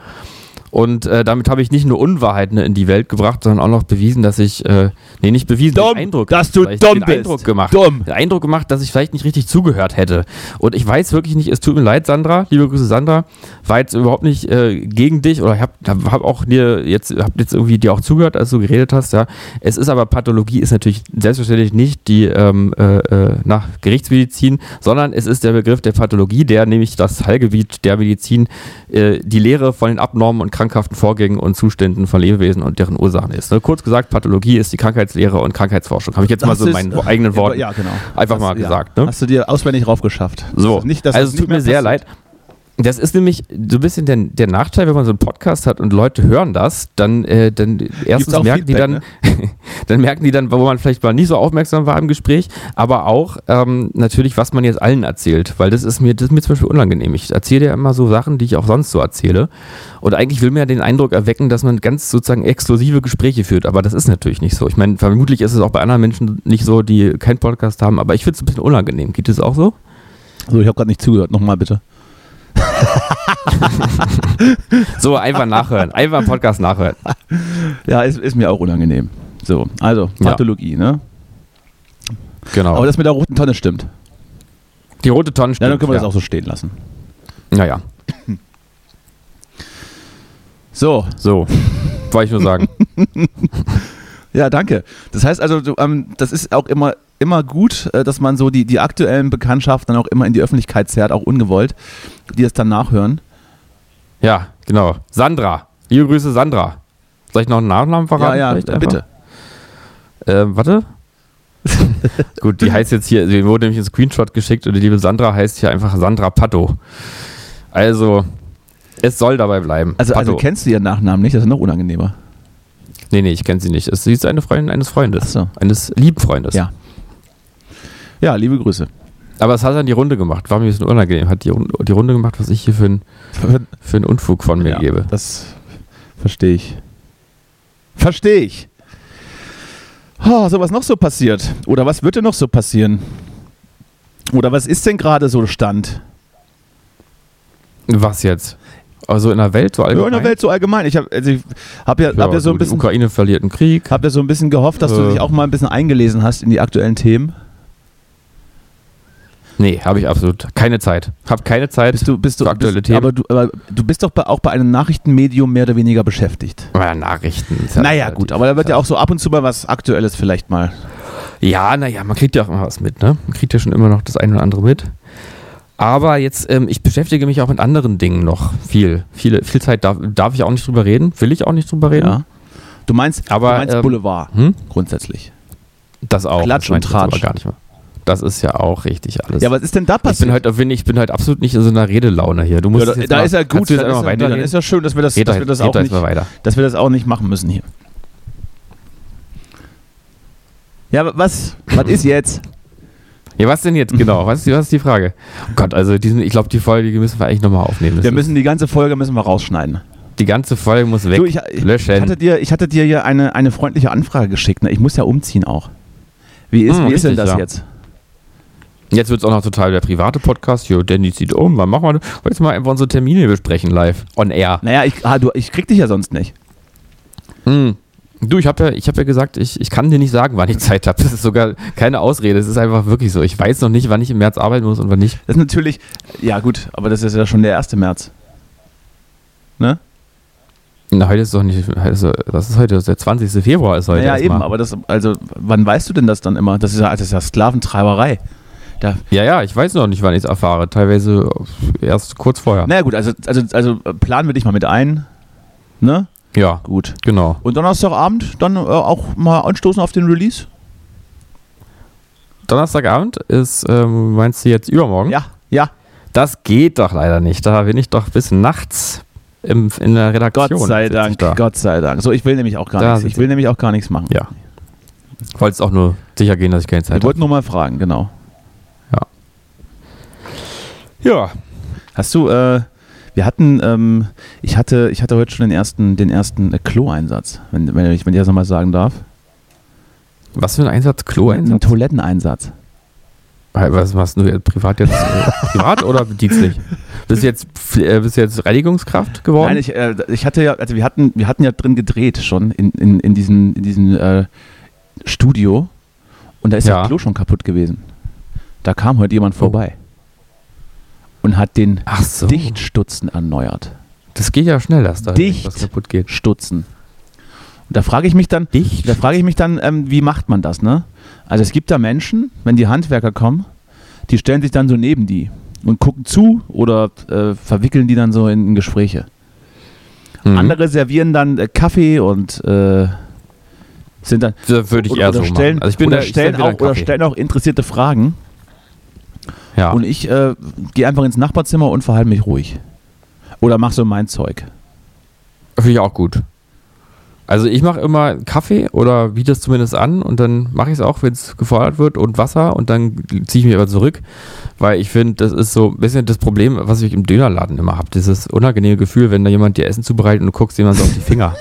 Und äh, damit habe ich nicht nur Unwahrheiten in die Welt gebracht, sondern auch noch bewiesen, dass ich, äh, nee, nicht bewiesen, Dumm, den Eindruck, dass du dumm den bist. Eindruck gemacht, Dumm. den Eindruck gemacht, dass ich vielleicht nicht richtig zugehört hätte. Und ich weiß wirklich nicht, es tut mir leid, Sandra, liebe Grüße, Sandra, war jetzt überhaupt nicht äh, gegen dich oder ich habe hab auch dir jetzt, hab jetzt irgendwie dir auch zugehört, als du geredet hast, ja. Es ist aber Pathologie ist natürlich selbstverständlich nicht die ähm, äh, äh, nach Gerichtsmedizin, sondern es ist der Begriff der Pathologie, der nämlich das Teilgebiet der Medizin äh, die Lehre von den abnormen und krankhaften Vorgängen und Zuständen von Lebewesen und deren Ursachen ist. Ne? Kurz gesagt, Pathologie ist die Krankheitslehre und Krankheitsforschung. Habe ich jetzt mal so in Das meinen ist- eigenen Worten Ja, genau. einfach Das- mal ja. gesagt. Ne? Hast du dir auswendig raufgeschafft. So, Das ist nicht, also das es tut mir sehr passiert. leid. Das ist nämlich so ein bisschen der, der Nachteil, wenn man so einen Podcast hat und Leute hören das, dann, äh, dann erstens merken die Feedback, dann, dann merken die dann, wo man vielleicht mal nicht so aufmerksam war im Gespräch, aber auch ähm, natürlich, was man jetzt allen erzählt, weil das ist mir, das ist mir zum Beispiel unangenehm. Ich erzähle ja immer so Sachen, die ich auch sonst so erzähle. Und eigentlich will man ja den Eindruck erwecken, dass man ganz sozusagen exklusive Gespräche führt, aber das ist natürlich nicht so. Ich meine, vermutlich ist es auch bei anderen Menschen nicht so, die keinen Podcast haben, aber ich finde es ein bisschen unangenehm. Geht es auch so? So, ich habe gerade nicht zugehört. Nochmal bitte. So, einfach nachhören. Einfach Podcast nachhören. Ja, ist, ist mir auch unangenehm. So, also, Ja. Pathologie, ne? Genau. Aber das mit der roten Tonne stimmt. die rote Tonne Ja, stimmt. dann können wir das auch so stehen lassen. Naja. So, So, wollte ich nur sagen. ja, danke. Das heißt also, du, ähm, das ist auch immer, immer gut, äh, dass man so die, die aktuellen Bekanntschaften dann auch immer in die Öffentlichkeit zerrt, auch ungewollt, die es dann nachhören. Ja, genau. Sandra. Liebe Grüße, Sandra. Soll ich noch einen Nachnamen Ja, verraten? ja, einfach? bitte. Ähm, warte. Gut, die heißt jetzt hier, sie wurde nämlich ein Screenshot geschickt und die liebe Sandra heißt hier einfach Sandra Patto. Also, es soll dabei bleiben. Also, also kennst du ihren Nachnamen nicht? Das ist noch unangenehmer. Nee, nee, ich kenne sie nicht. Sie ist eine Freundin eines Freundes. Ach so. Eines lieben Freundes. Ja. Ja, liebe Grüße. Aber es hat dann die Runde gemacht. War mir ein bisschen unangenehm. Hat die, die Runde gemacht, was ich hier für, ein, für einen Unfug von mir ja, gebe. Das verstehe ich. Verstehe ich. Oh, so was noch so passiert? Oder was wird denn noch so passieren? Oder was ist denn gerade so Stand? Was jetzt? Also in der Welt so Ja, allgemein? in der Welt so allgemein. Ich habe also ich hab ja, hab ja so ein die bisschen, Ukraine verliert einen Krieg. hab ja so ein bisschen gehofft, dass du Äh. dich auch mal ein bisschen eingelesen hast in die aktuellen Themen. Nee, habe ich absolut keine Zeit. Habe keine Zeit Bist du, bist du, für aktuelle bist, Themen. aber, du, aber du bist doch bei, auch bei einem Nachrichtenmedium mehr oder weniger beschäftigt. Ja, Nachrichten. naja, gut, aber da wird ja auch so ab und zu mal was Aktuelles vielleicht mal. Ja, naja, man kriegt ja auch immer was mit, ne? Man kriegt ja schon immer noch das eine oder andere mit. Aber jetzt, ähm, ich beschäftige mich auch mit anderen Dingen noch viel. Viele, viel Zeit darf, darf ich auch nicht drüber reden, will ich auch nicht drüber reden. Ja. Du meinst, Aber, du meinst ähm, Boulevard Hm? grundsätzlich. Das auch. Klatsch das und Tratsch. gar nicht mehr. Das ist ja auch richtig alles. Ja, was ist denn da ich bin passiert? heute, bin ich bin heute absolut nicht in so einer Redelaune hier. Du musst ja, da jetzt da mal, ist ja gut, dann ist, ja, dann ist ja schön, dass wir das, Red dass wir das auch nicht, dass wir das auch nicht machen müssen hier. Ja, wa- was? Was ist jetzt? Ja, was denn jetzt genau? Was ist, die- was ist die Frage? Oh Gott, also diesen, ich glaube, die Folge die müssen wir eigentlich nochmal aufnehmen. Das Wir müssen die ganze Folge müssen wir rausschneiden. die ganze Folge muss weg. Du, ich, ich, löschen. ich hatte dir, ich hatte dir hier eine, eine freundliche Anfrage geschickt. Ne? Ich muss ja umziehen auch. Wie ist, Hm, wie ist denn das ja. jetzt? Jetzt wird es auch noch total der private Podcast. Jo, Danny zieht um. Wann machen wir das? Wir mal einfach unsere Termine besprechen live? On air. Naja, ich, ah, du, ich krieg dich ja sonst nicht. Hm. Du, ich habe ja, ich hab ja gesagt, ich, ich kann dir nicht sagen, wann ich Zeit habe. Das ist sogar keine Ausrede. Es ist einfach wirklich so. Ich weiß noch nicht, wann ich im März arbeiten muss und wann nicht. Das ist natürlich, ja gut, aber das ist ja schon der 1. März. Ne? Na, heute ist doch nicht. Heute ist, was ist heute? Der 20. Februar ist heute. Ja, erst eben, aber das, also, wann weißt du denn das dann immer? Das ist ja, das ist ja Sklaventreiberei. Da, Ja, ja, ich weiß noch nicht, wann ich es erfahre. Teilweise erst kurz vorher. naja, gut, also, also, also planen wir dich mal mit ein. Ne? Ja, Gut. genau. Und Donnerstagabend dann äh, auch mal anstoßen auf den Release? Donnerstagabend ist, ähm, meinst du jetzt übermorgen? Ja, ja. Das geht doch leider nicht. Da bin ich doch bis nachts im, in der Redaktion. Gott sei ich Dank, Da. Gott sei Dank. So, ich will nämlich auch gar Da nichts. Ich will nämlich auch gar nichts machen. Ja. Ich wollte es auch nur sicher gehen, dass ich keine Ich Zeit habe. wollte nur mal fragen, genau. Ja. Hast du, äh, wir hatten, ähm, ich hatte, ich hatte heute schon den ersten, den ersten äh, Klo-Einsatz, wenn, wenn ich, wenn ich das nochmal sagen darf. Was für ein Einsatz? Klo-Einsatz? Toiletteneinsatz. Was machst du jetzt privat jetzt? Äh, privat oder dienstlich? Bist du jetzt, äh, bist du jetzt Reinigungskraft geworden? Nein, ich, äh, ich hatte ja, also wir hatten, wir hatten ja drin gedreht schon in, in, in diesem, in diesem äh, Studio und da ist Ja. das Klo schon kaputt gewesen. Da kam heute jemand vorbei und hat den Ach so. Dichtstutzen erneuert. Das geht ja schnell, dass da Dicht. was kaputt geht. Stutzen. Und da frage ich mich dann, Dicht? da frage ich mich dann, ähm, wie macht man das, ne? Also es gibt da Menschen, wenn die Handwerker kommen, die stellen sich dann so neben die und gucken zu oder äh, verwickeln die dann so in, in Gespräche. Mhm. Andere servieren dann äh, Kaffee und äh, sind dann Das würde ich eher so stellen, machen. Also ich bin oder, da, stellen auch, oder stellen auch interessierte Fragen ja. und ich äh, gehe einfach ins Nachbarzimmer und verhalte mich ruhig. Oder mach so mein Zeug. Finde ich auch gut. Also ich mache immer Kaffee oder biete es zumindest an und dann mache ich es auch, wenn es gefordert wird und Wasser und dann ziehe ich mich aber zurück, weil ich finde, das ist so ein bisschen das Problem, was ich im Dönerladen immer habe. Dieses unangenehme Gefühl, wenn da jemand dir Essen zubereitet und du guckst jemand so auf die Finger.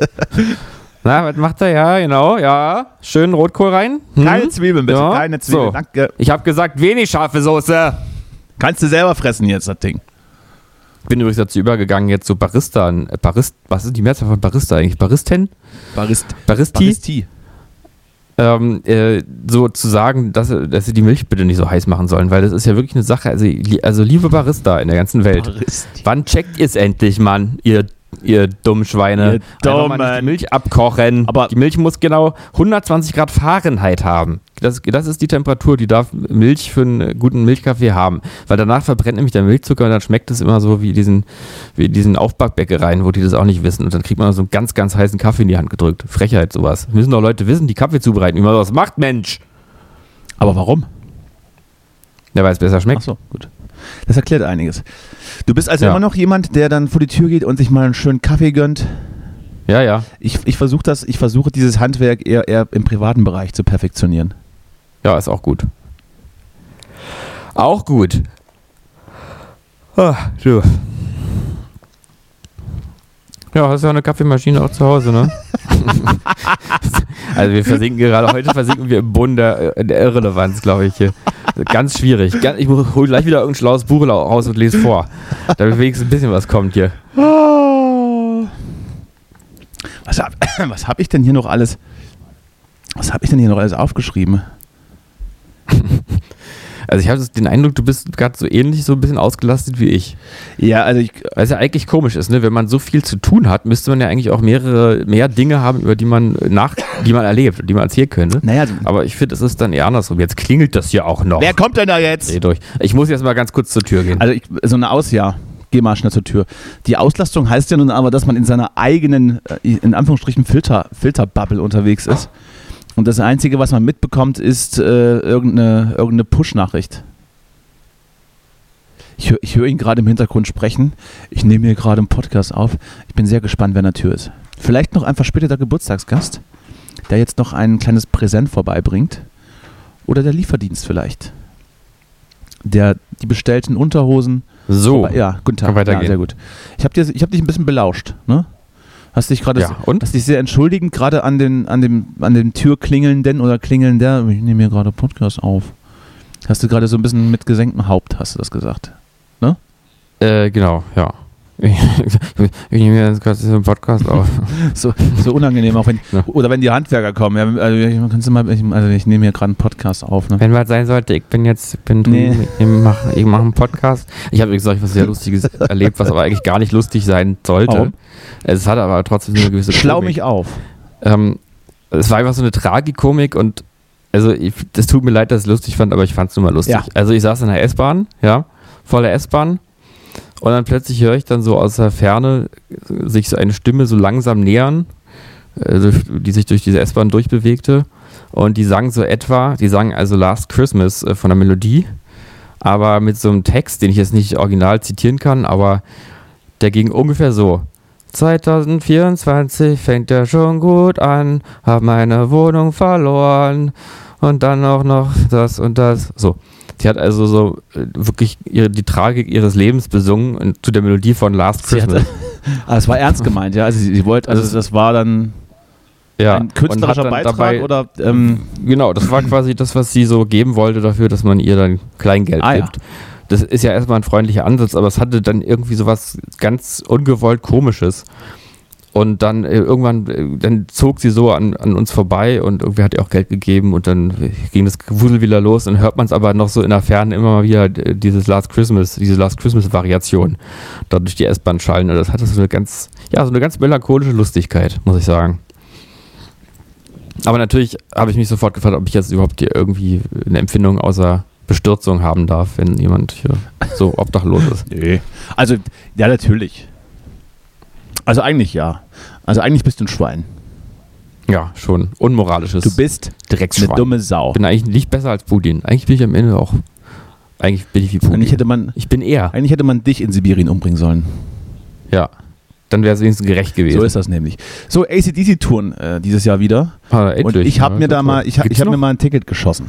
Na, was macht er? Ja, genau, ja. Schön Rotkohl rein. Hm? Keine Zwiebeln bitte, Ja, keine Zwiebeln. so. Danke. Ich habe gesagt, wenig scharfe Soße. Kannst du selber fressen jetzt, das Ding. Bin übrigens dazu übergegangen, jetzt so Barista, äh, Barist, was ist die Mehrzahl von Barista eigentlich? Baristen? Barist, Baristi? Baristi. ähm, äh, so zu sagen, dass, dass sie die Milch bitte nicht so heiß machen sollen, weil das ist ja wirklich eine Sache, also, also liebe Barista in der ganzen Welt, Baristi. wann checkt ihr es endlich, Mann, ihr ihr dummen Schweine. Ihr Einfach mal Dummen. die Milch abkochen. Aber- die Milch muss genau 120 Grad Fahrenheit haben. Das, das ist die Temperatur, die darf Milch für einen guten Milchkaffee haben. Weil danach verbrennt nämlich der Milchzucker und dann schmeckt es immer so wie diesen, wie diesen Aufbackbäckereien, wo die das auch nicht wissen. Und dann kriegt man so einen ganz, ganz heißen Kaffee in die Hand gedrückt. Frechheit, sowas. Müssen doch Leute wissen, die Kaffee zubereiten, wie man sowas macht, Mensch. Aber warum? Der weiß besser schmeckt. Ach so, gut. Das erklärt einiges. Du bist also Ja. immer noch jemand, der dann vor die Tür geht und sich mal einen schönen Kaffee gönnt. Ja, ja. Ich, ich versuche das, ich versuche dieses Handwerk eher, eher im privaten Bereich zu perfektionieren. Ja, ist auch gut. Auch gut. Ah, du. Ja, hast ja eine Kaffeemaschine auch zu Hause, ne? also wir versinken gerade, heute versinken wir im Boden der, der Irrelevanz, glaube ich. Hier. Ganz schwierig. Ich hole gleich wieder irgendein schlaues Buch raus und lese vor. Damit wenigstens ein bisschen was kommt hier. Was habe was hab ich denn hier noch alles? Was habe ich denn hier noch alles aufgeschrieben? Also ich habe den Eindruck, du bist gerade so ähnlich, so ein bisschen ausgelastet wie ich. Ja, also ich, es ja eigentlich komisch ist, ne? Wenn man so viel zu tun hat, müsste man ja eigentlich auch mehrere, mehr Dinge haben, über die man nach, die man erlebt, die man erzählen könnte. naja, Aber ich finde, es ist dann eher andersrum. Jetzt klingelt das ja auch noch. wer kommt denn da jetzt? Dreh durch. Ich muss jetzt mal ganz kurz zur Tür gehen. Also ich, so eine Aus, ja. Geh mal schnell zur Tür. Die Auslastung heißt ja nun aber, dass man in seiner eigenen, äh, in Anführungsstrichen, Filter, Filterbubble unterwegs ist. Und das Einzige, was man mitbekommt, ist äh, irgendeine, irgendeine Push-Nachricht. Ich höre ich hör ihn gerade im Hintergrund sprechen. Ich nehme hier gerade einen Podcast auf. Ich bin sehr gespannt, wer an der Tür ist. Vielleicht noch ein verspäteter Geburtstagsgast, der jetzt noch ein kleines Präsent vorbeibringt. Oder der Lieferdienst vielleicht. Der die bestellten Unterhosen so. aber, ja, guten Tag. Kann weitergehen. Ja, sehr gut. Ich habe ich hab dich ein bisschen belauscht, ne? Hast dich gerade Ja, und? hast dich sehr entschuldigend gerade an den an dem an dem Türklingelnden oder Klingelnder, ich nehme hier gerade Podcast auf. Hast du gerade so ein bisschen mit gesenktem Haupt hast du das gesagt? Äh, genau, ja. Ich, ich nehme jetzt gerade diesen Podcast auf. So, so unangenehm auch wenn Ja. oder wenn die Handwerker kommen, ja, also ich, mal ich, also ich nehme hier gerade einen Podcast auf, ne? Wenn was sein sollte, ich bin jetzt, bin drüben, Nee. ich mache mach einen Podcast. Ich habe auch was sehr Lustiges erlebt, was aber eigentlich gar nicht lustig sein sollte. Warum? Es hat aber trotzdem so eine gewisse Schlau mich auf. Ähm, es war einfach so eine Tragikomik und also ich, das tut mir leid, dass ich es lustig fand, aber ich fand es nur mal lustig. Ja. Also ich saß in der S-Bahn, ja, voller S-Bahn und dann plötzlich höre ich dann so aus der Ferne sich so eine Stimme so langsam nähern, äh, durch- die sich durch diese S-Bahn durchbewegte und die sang so etwa, die sang also Last Christmas äh, von der Melodie, aber mit so einem Text, den ich jetzt nicht original zitieren kann, aber der ging ungefähr so. 2024 fängt ja schon gut an, hab meine Wohnung verloren und dann auch noch das und das. So. Sie hat also so äh, wirklich ihre, die Tragik ihres Lebens besungen und zu der Melodie von Last Sie Christmas. hatte, ah, es war ernst gemeint, ja. Also sie, sie wollte, also das war dann ja. ein künstlerischer Beitrag dabei- oder ähm, Genau, das war quasi das, was sie so geben wollte dafür, dass man ihr dann Kleingeld Ah, ja. gibt. Das ist ja erstmal ein freundlicher Ansatz, aber es hatte dann irgendwie sowas ganz ungewollt Komisches. Und dann äh, irgendwann, äh, dann zog sie so an, an uns vorbei und irgendwie hat ihr auch Geld gegeben und dann ging das Gewusel wieder los und hört man es aber noch so in der Ferne immer mal wieder äh, dieses Last Christmas, diese Last Christmas Variation da durch die S-Bahn schallen. Und das hatte so eine ganz, ja, so eine ganz melancholische Lustigkeit, muss ich sagen. Aber natürlich habe ich mich sofort gefragt, ob ich jetzt überhaupt hier irgendwie eine Empfindung außer Bestürzung haben darf, wenn jemand hier so obdachlos ist. Nee. Also, ja, natürlich. Also eigentlich ja. Also eigentlich bist du ein Schwein. Ja, schon. Unmoralisches Du bist eine Drecksschwein. dumme Sau. bin eigentlich nicht besser als Putin. Eigentlich bin ich am Ende auch. Eigentlich bin ich wie Putin. Eigentlich hätte man, ich bin eher. eigentlich hätte man dich in Sibirien umbringen sollen. Ja. Dann wäre es wenigstens gerecht gewesen. So ist das nämlich. So, ACDC-Touren äh, dieses Jahr wieder. Ah, Und endlich. ich habe Ja, mir da mal, ich, ich habe mir mal ein Ticket geschossen.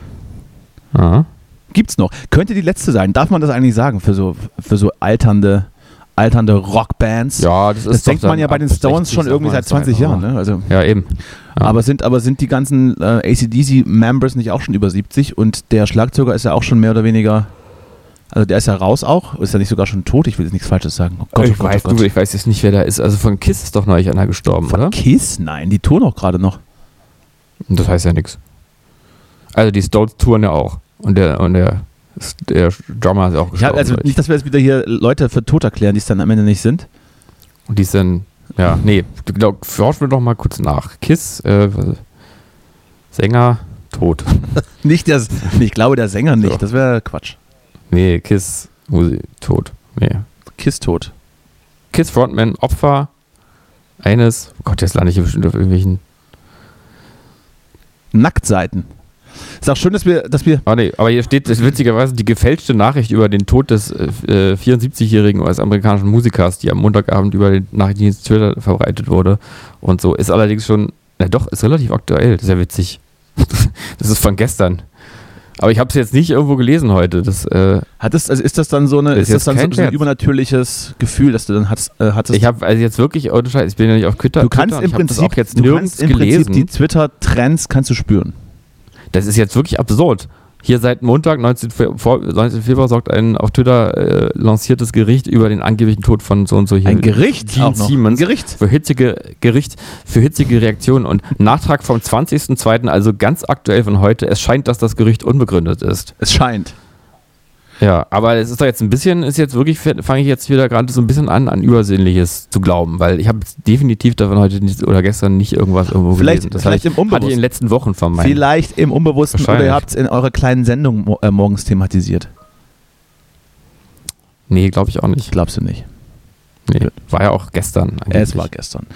Ah. Gibt's noch. Könnte die letzte sein. Darf man das eigentlich sagen für so, für so alternde, alternde Rockbands? Ja, das ist das denkt man ja bei den Stones 60 schon irgendwie seit mal 20 Zeit. Jahren. Ne? Also, Ja, eben. Ja. Aber sind, aber sind die ganzen äh, ACDC-Members nicht auch schon über 70 und der Schlagzeuger ist ja auch schon mehr oder weniger. Also der ist ja raus auch, ist ja nicht sogar schon tot, ich will jetzt nichts Falsches sagen. Oh Gott, ich, oh Gott, weiß, oh Gott. Du, ich weiß jetzt nicht, wer da ist. Also von Kiss ist doch neulich einer gestorben, Von oder? Kiss? Nein, die touren auch gerade noch. Das heißt ja nichts. Also die Stones touren ja auch. Und der, und der, der Drummer ist ja auch hab, gestorben. also glaub ich. nicht, dass wir jetzt wieder hier Leute für tot erklären, die es dann am Ende nicht sind. und die dann Ja, nee, glaub, forsch mir doch mal kurz nach. Kiss, äh, Sänger, tot. Nicht der, ich glaube der Sänger nicht, So. das wäre Quatsch. Nee, Kiss, Musik, tot. Nee. Kiss tot. Kiss Frontman, Opfer eines, oh Gott, jetzt lande ich hier bestimmt auf irgendwelchen. Nacktseiten. Ist auch schön, dass wir, dass wir Ah, nee, aber hier steht witzigerweise die gefälschte Nachricht über den Tod des äh, 74-jährigen US-amerikanischen Musikers, die am Montagabend über den Nachrichtendienst Twitter verbreitet wurde. Und so ist allerdings schon, na doch, ist relativ aktuell. Das ist ja witzig. das ist von gestern. Aber ich habe es jetzt nicht irgendwo gelesen heute. Das, äh, hat es, also ist das dann so eine, ist ist das dann so, so ein übernatürliches Gefühl, dass du dann hattest, äh, hattest ich habe also jetzt wirklich, Scheiß, ich bin ja nicht auf Twitter. du kannst Twitter im Prinzip jetzt du nirgends kannst im gelesen. Prinzip die Twitter-Trends kannst du spüren. Das ist jetzt wirklich absurd. Hier seit Montag, 19. Fe- vor- 19. Februar, sorgt ein auf Twitter äh, lanciertes Gericht über den angeblichen Tod von so und so hier. Ein Gericht Gene. Siemens. Ein Gericht. Für hitzige Gericht, für hitzige Reaktionen und Nachtrag vom 20.02., also ganz aktuell von heute. Es scheint, dass das Gerücht unbegründet ist. Es scheint. Ja, aber es ist doch jetzt ein bisschen, ist jetzt wirklich, fange ich jetzt wieder gerade so ein bisschen an, an Übersinnliches zu glauben, weil ich habe definitiv davon heute nicht, oder gestern nicht irgendwas irgendwo Vielleicht- gelesen. Das vielleicht ich, im Unbewussten. hatte ich in den letzten Wochen vermeint. Vielleicht im Unbewussten oder ihr habt es in eurer kleinen Sendung äh, morgens thematisiert. Nee, glaube ich auch nicht. Glaubst du nicht? Nee, war ja auch gestern. Es angeblich. war gestern.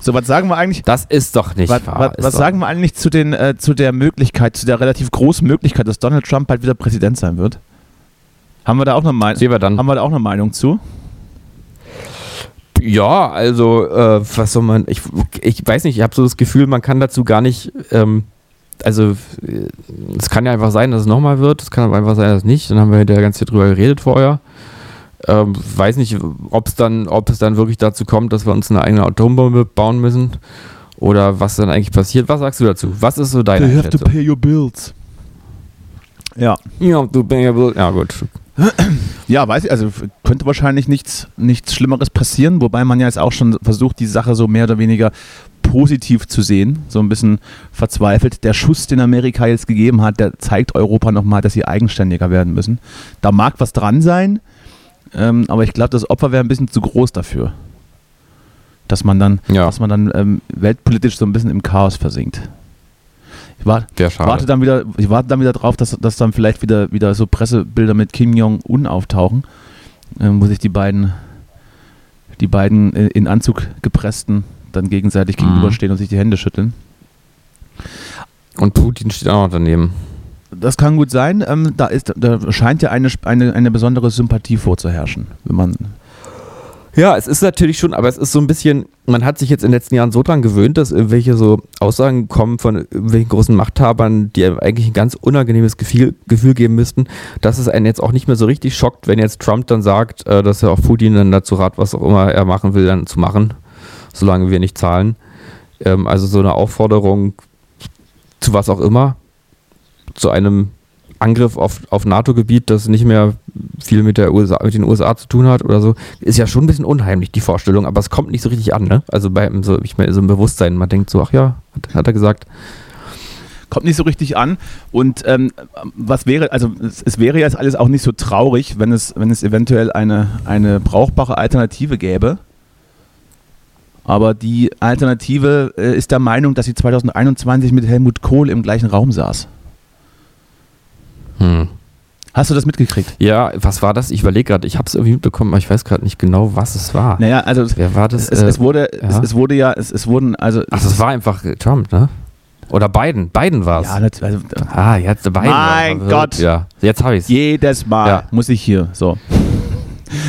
So, was sagen wir eigentlich? Das ist doch nicht Was, wahr. was, was sagen wir eigentlich zu, den, äh, zu der Möglichkeit, zu der relativ großen Möglichkeit, dass Donald Trump bald wieder Präsident sein wird? Haben wir da auch eine Meinung? Sehen wir dann. Haben wir da auch eine Meinung zu? Ja, also, äh, was soll man, ich, ich weiß nicht, ich habe so das Gefühl, man kann dazu gar nicht, ähm, also, äh, es kann ja einfach sein, dass es nochmal wird, es kann aber einfach sein, dass es nicht, dann haben wir hinterher ganz viel drüber geredet vorher. Ähm, weiß nicht, ob es dann, ob es dann wirklich dazu kommt, dass wir uns eine eigene Atombombe bauen müssen oder was dann eigentlich passiert. Was sagst du dazu? Was ist so deine Einschätzung? pay your bills. Ja. Ja, du ja gut. Ja, weiß ich, also könnte wahrscheinlich nichts, nichts Schlimmeres passieren, wobei man ja jetzt auch schon versucht, die Sache so mehr oder weniger positiv zu sehen, so ein bisschen verzweifelt. Der Schuss, den Amerika jetzt gegeben hat, der zeigt Europa nochmal, dass sie eigenständiger werden müssen. Da mag was dran sein, ähm, aber ich glaube, das Opfer wäre ein bisschen zu groß dafür. Dass man dann, Ja. dass man dann ähm, weltpolitisch so ein bisschen im Chaos versinkt. Ich war, Wäre ich schade. warte dann wieder, ich warte dann wieder drauf, dass, dass dann vielleicht wieder, wieder so Pressebilder mit Kim Jong-un auftauchen, ähm, wo sich die beiden, die beiden äh, in Anzug gepressten dann gegenseitig Mhm. gegenüberstehen und sich die Hände schütteln. Und Putin steht auch noch daneben. Das kann gut sein. Ähm, da, ist, da scheint ja eine, eine, eine besondere Sympathie vorzuherrschen, wenn man Ja, es ist natürlich schon, aber es ist so ein bisschen, man hat sich jetzt in den letzten Jahren so dran gewöhnt, dass irgendwelche so Aussagen kommen von irgendwelchen großen Machthabern, die einem eigentlich ein ganz unangenehmes Gefühl, Gefühl geben müssten, dass es einen jetzt auch nicht mehr so richtig schockt, wenn jetzt Trump dann sagt, äh, dass er auch Putin dann dazu rat, was auch immer er machen will, dann zu machen, solange wir nicht zahlen. Ähm, also so eine Aufforderung zu was auch immer, zu einem Angriff auf, auf NATO-Gebiet, das nicht mehr viel mit, der USA, mit den USA zu tun hat oder so, ist ja schon ein bisschen unheimlich, die Vorstellung, aber es kommt nicht so richtig an, ne? Also bei einem so, ich meine, so ein Bewusstsein, man denkt so, ach ja, hat, hat er gesagt. kommt nicht so richtig an. Und ähm, was wäre, also es, es wäre jetzt alles auch nicht so traurig, wenn es, wenn es eventuell eine, eine brauchbare Alternative gäbe. Aber die Alternative äh, ist der Meinung, dass sie 2021 mit Helmut Kohl im gleichen Raum saß. Hm. Hast du das mitgekriegt? Ja, was war das? Ich überlege gerade, ich habe es irgendwie mitbekommen, aber ich weiß gerade nicht genau, was es war. Naja, also es, Wer war das? es, es, Äh, wurde, es, ja. es wurde ja, es, es wurden, also ach, das war einfach Trump, ne? Oder Biden. Biden war es. ja, nat- also, ah, jetzt Biden. war Mein verwirrt. Gott. Ja, jetzt habe ich es. jedes Mal Ja. muss ich hier, so.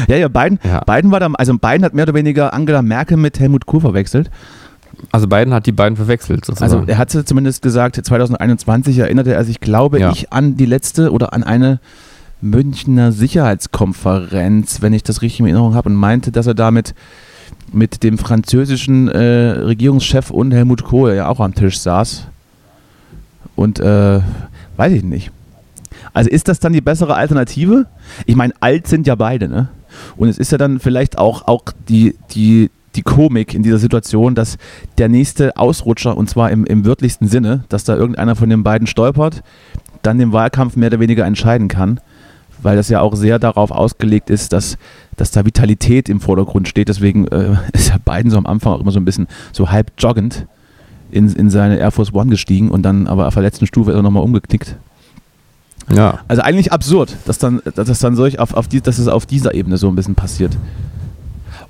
Ja, ja, Biden, Ja. Biden war da, also Biden hat mehr oder weniger Angela Merkel mit Helmut Kohl verwechselt. Also Biden hat die beiden verwechselt, sozusagen. Also er hatte zumindest gesagt, 2021 erinnerte er sich, glaube Ja. ich, an die letzte oder an eine Münchner Sicherheitskonferenz, wenn ich das richtig in Erinnerung habe, und meinte, dass er damit mit dem französischen äh, Regierungschef und Helmut Kohl ja auch am Tisch saß. Und äh, weiß ich nicht. Also ist das dann die bessere Alternative? Ich meine, alt sind ja beide, ne? Und es ist ja dann vielleicht auch, auch die, die, die Komik in dieser Situation, dass der nächste Ausrutscher, und zwar im, im wörtlichsten Sinne, dass da irgendeiner von den beiden stolpert, dann den Wahlkampf mehr oder weniger entscheiden kann. weil das ja auch sehr darauf ausgelegt ist, dass, dass da Vitalität im Vordergrund steht. Deswegen äh, ist ja Biden so am Anfang auch immer so ein bisschen so halb joggend in, in seine Air Force One gestiegen und dann aber auf der letzten Stufe ist er nochmal umgeknickt. Ja. Also eigentlich absurd, dass dann, dass das dann solch auf, auf die, dass es auf dieser Ebene so ein bisschen passiert.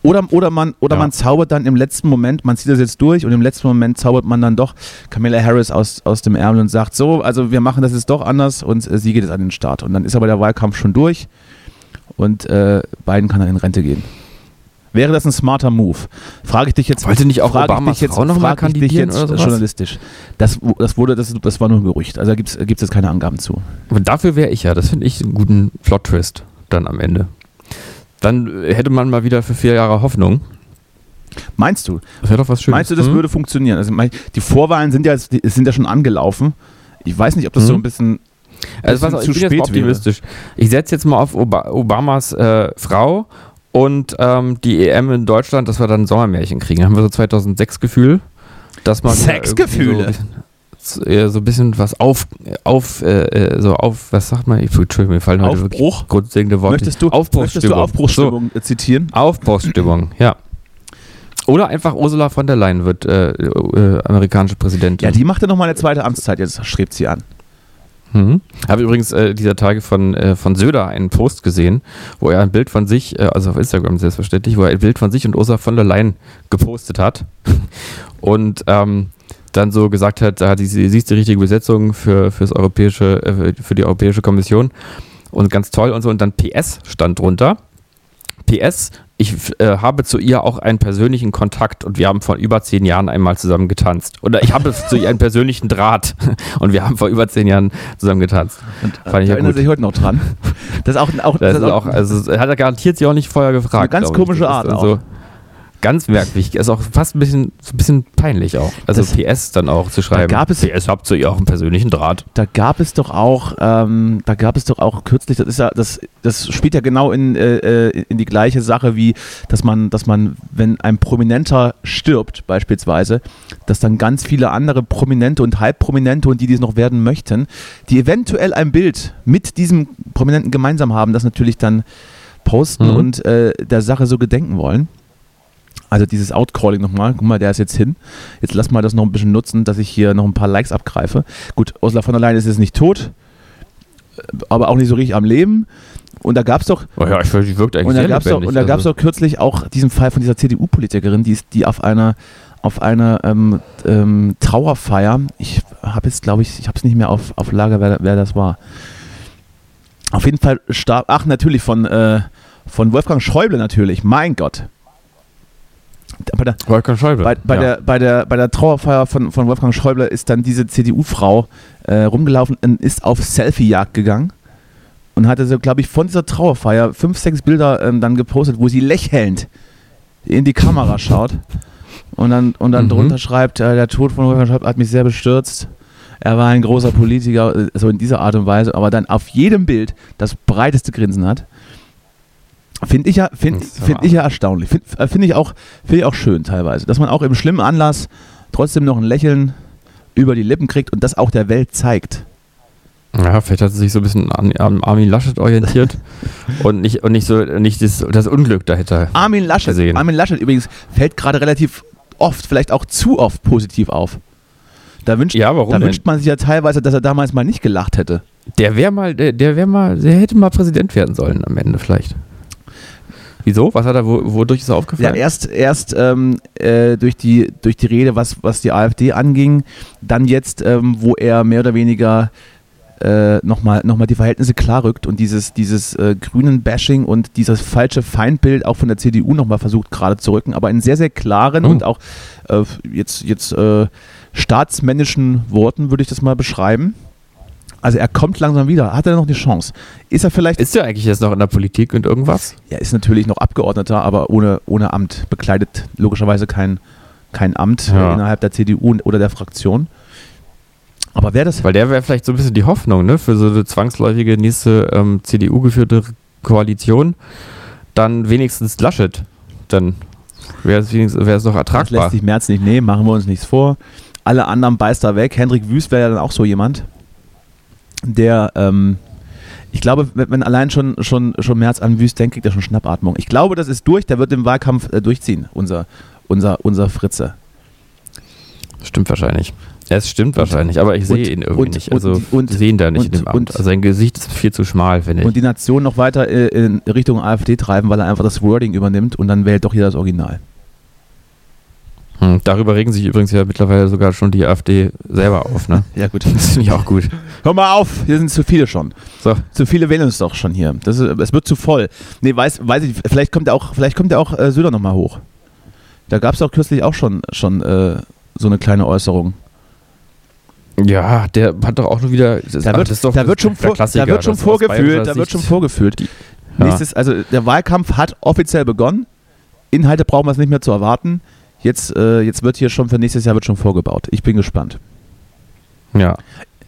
Oder, oder, man, oder Ja. man zaubert dann im letzten Moment, man zieht das jetzt durch und im letzten Moment zaubert man dann doch Camilla Harris aus, aus dem Ärmel und sagt, so, also wir machen das jetzt doch anders und äh, sie geht jetzt an den Start. Und dann ist aber der Wahlkampf schon durch und äh, Biden kann dann in Rente gehen. Wäre das ein smarter Move? Frage ich dich jetzt. Wollte nicht auch frage ich Obamas dich jetzt, Frau noch mal frage ich dich kandidieren jetzt oder sowas? journalistisch. Das, das, wurde, das, das war nur ein Gerücht. Also da gibt es jetzt keine Angaben zu. Und dafür wäre ich ja. Das finde ich einen guten Plot-Twist dann am Ende. Dann äh, hätte man mal wieder für vier Jahre Hoffnung. Meinst du? Das wäre doch was Schönes. Meinst du, das Hm? würde funktionieren? Also die Vorwahlen sind ja, sind ja schon angelaufen. Ich weiß nicht, ob das Mhm. so ein bisschen, Also was, ich zu bin jetzt mal spät wäre. optimistisch. Ich setze jetzt mal auf Oba Obamas äh, Frau und ähm, die EM in Deutschland, dass wir dann ein Sommermärchen kriegen. Haben wir so 2006 Gefühl, dass man wieder Sexgefühle? So, äh, so ein bisschen was auf, auf, äh, äh, so auf, was sagt man? Ich- Entschuldigung, mir fallen heute wirklich Aufbruch? grundlegende Worte. Möchtest du, möchtest Aufbruchsstimmung. du Aufbruchsstimmung äh, zitieren? So, Aufbruchsstimmung, ja. Oder einfach Ursula von der Leyen wird äh, äh, amerikanische Präsidentin. Ja, die macht ja nochmal eine zweite Amtszeit, jetzt strebt sie an. Mhm. Habe übrigens äh, dieser Tage von, äh, von Söder einen Post gesehen, wo er ein Bild von sich, äh, also auf Instagram selbstverständlich, wo er ein Bild von sich und Ursula von der Leyen gepostet hat. Und ähm, dann so gesagt hat, ah, die, sie ist die richtige Besetzung für, fürs europäische, äh, für die Europäische Kommission. Und ganz toll und so. Und dann PS stand drunter. PS, ich äh, habe zu ihr auch einen persönlichen Kontakt und wir haben vor über zehn Jahren einmal zusammen getanzt. Oder ich habe zu ihr einen persönlichen Draht und wir haben vor über zehn Jahren zusammen getanzt. Und Fand ich da ja erinnert sich heute noch dran. Das auch, auch, Das ist auch, also hat er garantiert sie auch nicht vorher gefragt. Eine ganz ich. komische Das ist Art dann So ganz merkwürdig. Ist auch fast ein bisschen, so ein bisschen peinlich auch. Also Das- PS dann auch zu schreiben. gab es- PS habt ihr auch einen persönlichen Draht. da gab es doch auch, ähm, da gab es doch auch kürzlich, das ist ja, das, das spielt ja genau in, äh, äh, in die gleiche Sache wie, dass man, dass man, wenn ein Prominenter stirbt, beispielsweise, dass dann ganz viele andere Prominente und Halbprominente und die, die es noch werden möchten, die eventuell ein Bild mit diesem Prominenten gemeinsam haben, das natürlich dann posten Mhm. und äh, der Sache so gedenken wollen. Also dieses Outcalling nochmal, guck mal, der ist jetzt hin. Jetzt lass mal das noch ein bisschen nutzen, dass ich hier noch ein paar Likes abgreife. Gut, Ursula von der Leyen ist jetzt nicht tot, aber auch nicht so richtig am Leben. Und da gab es doch, Oh ja, ich finde, die wirkt eigentlich und da sehr gab es doch, und da gab's also. doch kürzlich auch diesen Fall von dieser CDU-Politikerin, die, ist- die auf einer auf einer ähm, ähm, Trauerfeier, ich habe jetzt glaube ich, ich habe es nicht mehr auf, auf Lager, wer, wer das war. Auf jeden Fall starb, ach natürlich von, äh, von Wolfgang Schäuble natürlich, mein Gott. Bei der, Wolfgang Schäuble. bei, bei, ja. der, bei, der, bei der Trauerfeier von, von Wolfgang Schäuble ist dann diese CDU-Frau äh, rumgelaufen und ist auf Selfie-Jagd gegangen und hatte so, glaube ich, von dieser Trauerfeier fünf, sechs Bilder ähm, dann gepostet, wo sie lächelnd in die Kamera schaut und dann, und dann Mhm. drunter schreibt, äh, der Tod von Wolfgang Schäuble hat mich sehr bestürzt. Er war ein großer Politiker, äh, so in dieser Art und Weise, aber dann auf jedem Bild das breiteste Grinsen hat. Finde ich, ja, find, Das ist aber- find ich ja erstaunlich. Finde äh, find ich, auch- find ich auch schön teilweise. Dass man auch im schlimmen Anlass trotzdem noch ein Lächeln über die Lippen kriegt und das auch der Welt zeigt. Ja, vielleicht hat sie sich so ein bisschen an, an Armin Laschet orientiert und nicht, und nicht so nicht das, das Unglück dahinter. Armin Laschet, Gesehen. Armin Laschet übrigens fällt gerade relativ oft, vielleicht auch zu oft positiv auf. Da wünscht, Ja, warum da wünscht man sich ja teilweise, dass er damals mal nicht gelacht hätte. Der wäre mal, der, der wäre mal, der hätte mal Präsident werden sollen am Ende vielleicht. Wieso? Was hat er, wo, wodurch ist er Ja, aufgefallen? erst, erst ähm, äh, durch, die, durch die Rede, was, was die AfD anging, dann jetzt, ähm, wo er mehr oder weniger äh, nochmal noch mal die Verhältnisse klarrückt und dieses, dieses äh, grünen Bashing und dieses falsche Feindbild auch von der CDU nochmal versucht gerade zu rücken, aber in sehr, sehr klaren Oh. und auch äh, jetzt, jetzt äh, staatsmännischen Worten würde ich das mal beschreiben. Also er kommt langsam wieder. Hat er noch eine Chance? Ist er vielleicht ist er eigentlich jetzt noch in der Politik und irgendwas? er ist natürlich noch Abgeordneter, aber ohne, ohne Amt. Bekleidet logischerweise kein, kein Amt Ja. äh, innerhalb der CDU oder der Fraktion. Aber wer das. Weil der wäre vielleicht so ein bisschen die Hoffnung, ne, für so eine zwangsläufige nächste ähm, CDU-geführte Koalition. Dann wenigstens Laschet. Dann wäre es wäre es doch Das ertragbar. lässt sich Merz nicht nehmen, machen wir uns nichts vor. Alle anderen beißt er weg. Hendrik Wüst wäre ja dann auch so jemand, der. Ähm, Ich glaube, wenn, allein schon, schon, schon März anwüst, denkt, kriegt er schon Schnappatmung. Ich glaube, das ist durch, der wird den Wahlkampf äh, durchziehen, unser, unser, unser Fritze. Stimmt wahrscheinlich. Es stimmt wahrscheinlich, aber ich sehe ihn irgendwie und- nicht. Also und- und- ich sehe ihn da nicht und- in dem Amt. und- also sein Gesicht ist viel zu schmal, finde Und ich. die Nation noch weiter äh, in Richtung AfD treiben, weil er einfach das Wording übernimmt und dann wählt doch jeder das Original. Hm, darüber regen sich übrigens ja mittlerweile sogar schon die AfD selber auf, ne? Ja, gut. Das finde ich auch gut. Hör mal auf, hier sind zu viele schon. So, Zu viele wählen uns doch schon hier. Das ist, es wird zu voll. Nee, weiß, weiß ich, vielleicht kommt ja auch, vielleicht kommt ja auch äh, Söder nochmal hoch. Da gab es doch kürzlich auch schon, schon äh, so eine kleine Äußerung. ja, der hat doch auch nur wieder. Das, Da wird, doch da wird schon, vor, da wird schon vorgefühlt, da wird schon vorgefühlt. Ja. Nächstes, also der Wahlkampf hat offiziell begonnen. Inhalte brauchen wir es nicht mehr zu erwarten. Jetzt, äh, jetzt wird hier schon für nächstes Jahr wird schon vorgebaut. Ich bin gespannt. Ja.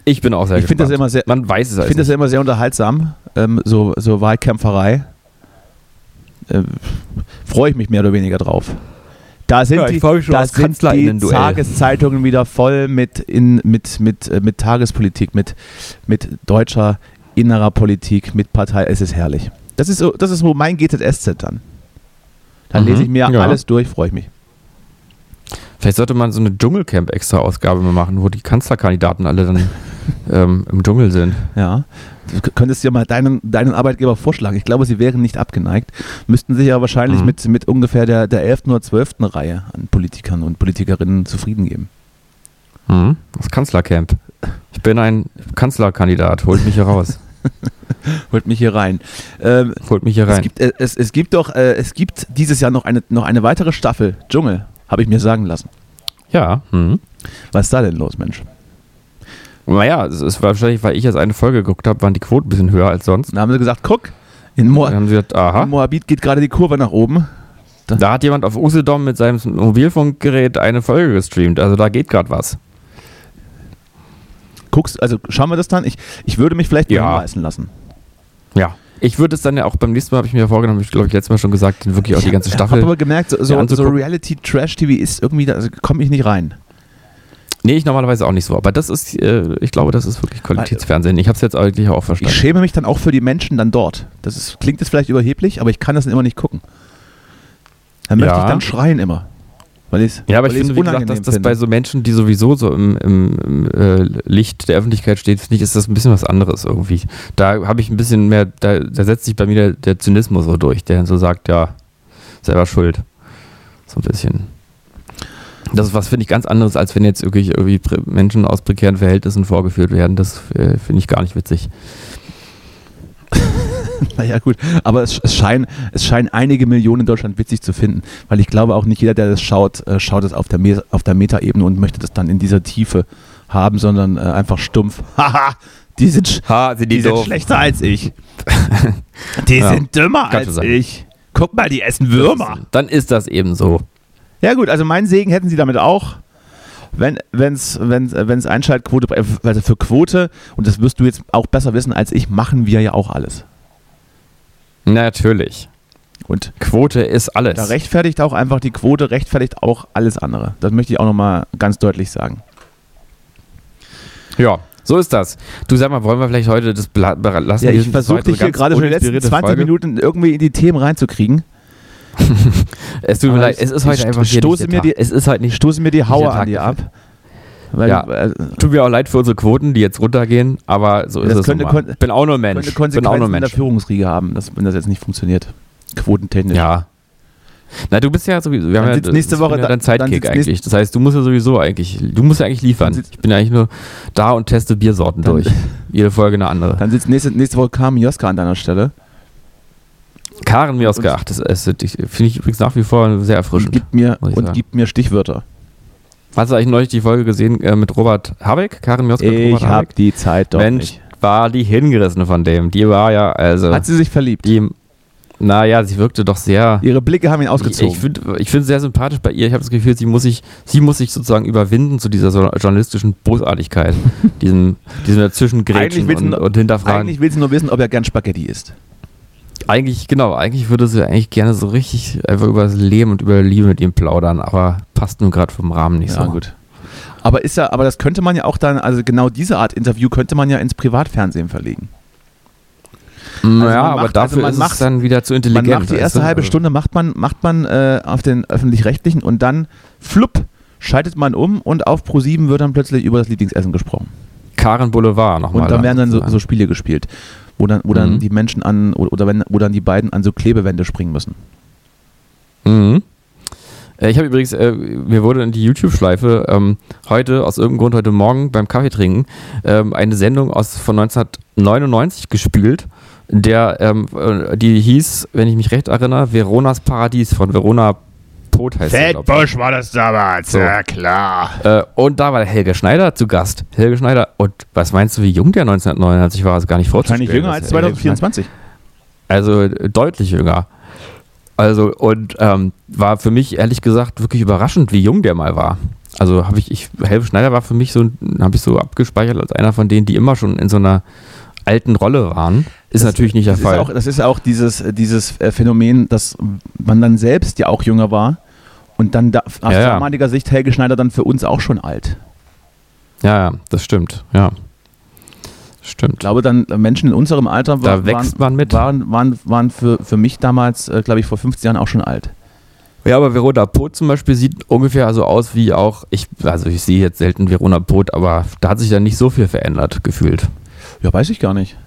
Ich bin auch sehr Ich finde gespannt. das immer sehr, Man weiß es ich also finde das ja immer sehr unterhaltsam, ähm, so, so Wahlkämpferei. Äh, Freue ich mich mehr oder weniger drauf. Da sind Ja, die, da sind die. Tageszeitungen wieder voll mit, in, mit, mit, äh, mit Tagespolitik, mit, mit deutscher innerer Politik, mit Partei. Es ist herrlich. Das ist so, das ist so mein GZSZ dann. Dann Mhm, lese ich mir ja. alles durch, freue ich mich. Vielleicht sollte man so eine Dschungelcamp-Extra-Ausgabe machen, wo die Kanzlerkandidaten alle dann ähm, im Dschungel sind. Ja. Du könntest dir mal deinen, deinen Arbeitgeber vorschlagen. Ich glaube, sie wären nicht abgeneigt. Müssten sich ja wahrscheinlich Mhm. mit, mit ungefähr der, der 11. oder 12. Reihe an Politikern und Politikerinnen zufrieden geben. Mhm. Das Kanzlercamp. Ich bin ein Kanzlerkandidat, holt mich hier raus. Holt mich hier rein. Ähm, Holt mich hier es, rein. gibt, äh, es, es gibt doch, äh, es gibt dieses Jahr noch eine, noch eine weitere Staffel Dschungel, habe ich mir sagen lassen. Ja. Mhm. Was ist da denn los, Mensch? Naja, es ist wahrscheinlich, weil ich jetzt eine Folge geguckt habe, waren die Quoten ein bisschen höher als sonst. Dann haben sie gesagt, guck, in, Mo gesagt, in Moabit geht gerade die Kurve nach oben. Da hat jemand auf Usedom mit seinem Mobilfunkgerät eine Folge gestreamt. Also da geht gerade was. Guckst, also schauen wir das dann? Ich, ich würde mich vielleicht Ja. mal hinreißen lassen. Ja. Ich würde es dann ja auch beim nächsten Mal, habe ich mir ja vorgenommen, habe ich glaube ich letztes Mal schon gesagt, dann wirklich auch die ganze Ich habe Staffel. aber gemerkt, so, so, so. Reality-Trash-TV ist irgendwie, da also komme ich nicht rein. Nee, ich normalerweise auch nicht so. Aber das ist, äh, ich glaube, das ist wirklich Qualitätsfernsehen. Ich habe es jetzt eigentlich auch Ich verstanden. schäme mich dann auch für die Menschen dann dort. Das ist, klingt jetzt vielleicht überheblich, aber ich kann das dann immer nicht gucken. Dann möchte Ja. ich dann schreien immer. Weil ich's, Ja, aber weil ich finde, wie gesagt, dass das finde. bei so Menschen, die sowieso so im, im, im äh, Licht der Öffentlichkeit stehen, finde ich, ist das ein bisschen was anderes irgendwie. Da habe ich ein bisschen mehr, da, da setzt sich bei mir der, der Zynismus so durch, der dann so sagt, ja, selber schuld. So ein bisschen. Das ist was, finde ich, ganz anderes, als wenn jetzt wirklich irgendwie Menschen aus prekären Verhältnissen vorgeführt werden. Das äh, finde ich gar nicht witzig. Naja, gut. Aber es, es, scheinen, es scheinen einige Millionen in Deutschland witzig zu finden. Weil ich glaube auch nicht jeder, der das schaut, äh, schaut es auf der, Me auf der Metaebene und möchte das dann in dieser Tiefe haben, sondern äh, einfach stumpf. Haha, die sind, Ha, sind die sind schlechter als ich. die Ja, sind dümmer kann schon als ich. Guck mal, die essen Würmer. Dann ist das eben so. Ja gut, also meinen Segen hätten sie damit auch. Wenn es wenn's, wenn's Einschaltquote, äh, also für Quote, und das wirst du jetzt auch besser wissen als ich, machen wir ja auch alles. Natürlich. Und Quote ist alles. da rechtfertigt auch einfach die Quote, rechtfertigt auch alles andere. Das möchte ich auch nochmal ganz deutlich sagen. Ja, so ist das. Du sag mal, wollen wir vielleicht heute das bla- bela- lassen? Ja, ich versuche dich hier gerade schon die letzten uninspirierte 20 Folge. Minuten irgendwie in die Themen reinzukriegen. Es tut mir leid, es ist heute einfach stoße nicht mir die-. Es ist halt nicht. Stoße mir die Haue der Tag an dir ab. Weil, Ja. äh, Tut mir auch leid für unsere Quoten, die jetzt runtergehen, aber so ist es könnte kon- Bin auch nur Mensch. könnte Bin auch nur Konsequenzen in der Mensch. Führungsriege haben, dass, wenn das jetzt nicht funktioniert. Quotentechnisch. Ja. Na, du bist ja sowieso, wir Dann haben ja, nächste Woche ja dein sitzt eigentlich. Das heißt, du musst ja sowieso eigentlich, du musst ja eigentlich liefern. Ich bin ja eigentlich nur da und teste Biersorten durch. Jede Folge eine andere. Dann sitzt nächste, nächste Woche Carmen Joska an deiner Stelle Karen Mioska, ach, das, das finde ich übrigens nach wie vor sehr und erfrischend. gibt mir, und gibt mir Stichwörter. Hast du eigentlich neulich die Folge gesehen äh, mit Robert Habeck? Karin Mioska mit Ich Robert hab Habeck? die Zeit doch Mensch, nicht. war die hingerissen von dem. Die war ja, also, Hat sie sich verliebt? die, naja, sie wirkte doch sehr, Ihre Blicke haben ihn ich, ausgezogen. ich finde ich find sehr sympathisch bei ihr. Ich habe das Gefühl, sie muss sich, sie muss sich sozusagen überwinden zu dieser so journalistischen Bosartigkeit, diesem, diesem sie und, und hinterfragen. Eigentlich will sie nur wissen, ob er gern Spaghetti isst. Eigentlich, genau, eigentlich würde sie eigentlich gerne so richtig einfach über das Leben und über Liebe mit ihm plaudern, aber passt nun gerade vom Rahmen nicht ja, so. gut. Aber ist ja, aber das könnte man ja auch dann, also genau diese Art Interview könnte man ja ins Privatfernsehen verlegen. Naja, man aber macht- dafür also man ist macht- es dann wieder zu Man intelligent. macht die erste halbe Also- Stunde macht man, macht man äh, auf den öffentlich-rechtlichen und dann flupp schaltet man um und auf Pro7 wird dann plötzlich über das Lieblingsessen gesprochen. Karen Boulevard nochmal. Und dann werden dann so, so Spiele gespielt, wo dann, wo dann Mhm. die Menschen an oder, wenn, wo dann die beiden an so Klebewände springen müssen. Mhm. Äh, Ich habe übrigens, äh, mir wurde in die YouTube-Schleife ähm, heute, aus irgendeinem Grund heute Morgen beim Kaffee trinken, ähm, eine Sendung aus, von 1999 gespielt, der, ähm, äh, die hieß, wenn ich mich recht erinnere, Veronas Paradies von Verona Pot heißt glaub ich. war das damals, So. ja klar. Äh, und da war Helge Schneider zu Gast. Helge Schneider, und was meinst du, wie jung der 1999 war? Also gar nicht vorzustellen. Wahrscheinlich jünger als dass Helge Schneider- 2024. Also äh, deutlich jünger. Also und ähm, war für mich ehrlich gesagt wirklich überraschend, wie jung der mal war. Also habe ich, ich, Helge Schneider war für mich so, habe ich so abgespeichert als einer von denen, die immer schon in so einer alten Rolle waren. Ist natürlich nicht der das Fall. Ist auch, das ist auch dieses, dieses Phänomen, dass man dann selbst ja auch jünger war und dann da, aus Ja, ja. damaliger Sicht Helge Schneider dann für uns auch schon alt. ja, ja, das stimmt. Ja, stimmt. Ich glaube dann, äh, Menschen in unserem Alter Da wächst waren, man mit. waren, waren, waren für, für mich damals, äh, glaube ich, vor 15 Jahren auch schon alt. Ja, aber Verona Pot zum Beispiel sieht ungefähr so aus wie auch, ich, also ich sehe jetzt selten Verona Pot, aber da hat sich dann nicht so viel verändert, gefühlt. Ja, weiß ich gar nicht.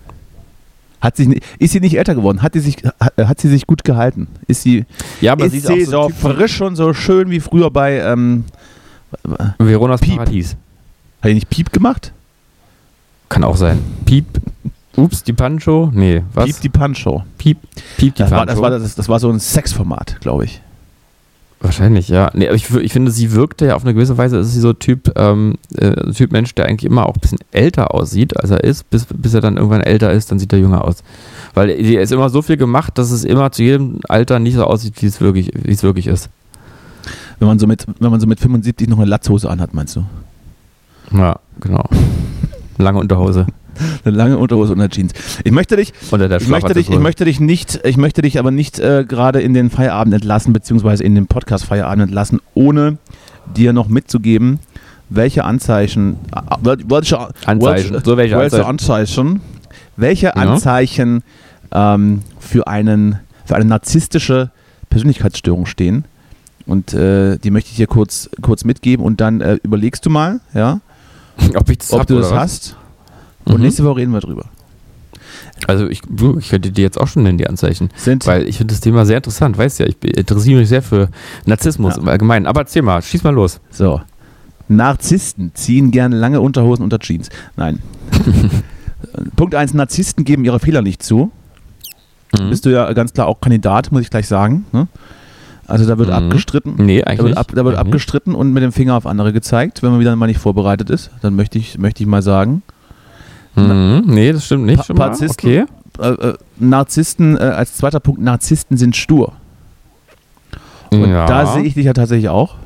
Hat sich, ist sie nicht älter geworden? Hat, die sich, hat, hat sie sich gut gehalten? Ist sie, Ja, aber ist sie ist sie auch so so frisch und so schön wie früher bei, ähm, hat Veronas Piep. Paradies. die nicht Piep gemacht? Kann auch sein. Piep. Ups, die Pancho? Nee, was? Piep die Punch-Show. Piep, Piep die Das war, Pancho. das, war, das, das war so ein Sexformat, glaube ich. Wahrscheinlich, ja. Nee, aber ich, ich finde, sie wirkte ja auf eine gewisse Weise, ist sie so Typ, ähm, äh, Typ Mensch, der eigentlich immer auch ein bisschen älter aussieht, als er ist, bis, bis er dann irgendwann älter ist, dann sieht er jünger aus. Weil er ist immer so viel gemacht, dass es immer zu jedem Alter nicht so aussieht, wie es wirklich, wie es wirklich ist. Wenn man so mit, wenn man so mit 75 noch eine Latzhose anhat, meinst du? Ja, genau. Lange Unterhose. Eine lange Unterhose und eine Jeans. Ich möchte dich, ich möchte dich, ich möchte dich nicht, ich möchte dich aber nicht äh, gerade in den Feierabend entlassen, beziehungsweise in den Podcast Feierabend entlassen, ohne dir noch mitzugeben, welche Anzeichen, äh, wel- welche Anzeichen. welche, So welche welche Anzeichen. Anzeichen, welche Ja. Anzeichen ähm, für einen, für eine narzisstische Persönlichkeitsstörung stehen. Und äh, die möchte ich dir kurz, kurz mitgeben und dann äh, überlegst du mal, ja, Ob ich das ob hab du das hast. Und Mhm. nächste Woche reden wir drüber. Also ich, ich könnte dir jetzt auch schon nennen, die Anzeichen. Sind Weil ich finde das Thema sehr interessant, weißt ja, ich interessiere mich sehr für Narzissmus Ja. im Allgemeinen. Aber erzähl mal, schieß mal los. So. Narzissten ziehen gerne lange Unterhosen unter Jeans. Nein. Punkt 1, Narzissten geben ihre Fehler nicht zu. Mhm. Bist du ja ganz klar auch Kandidat, muss ich gleich sagen. Ne? Also da wird Mhm. abgestritten. Nee, Da eigentlich wird, nicht. ab, da wird Eigentlich abgestritten und mit dem Finger auf andere gezeigt, wenn man wieder mal nicht vorbereitet ist. Dann möchte ich, möchte ich mal sagen. Mhm. Nee, das stimmt nicht Pa-. Parzisten? Okay. Äh, äh, Narzissten, äh, als zweiter Punkt, Narzissten sind stur. Und ja. da sehe ich dich ja tatsächlich auch.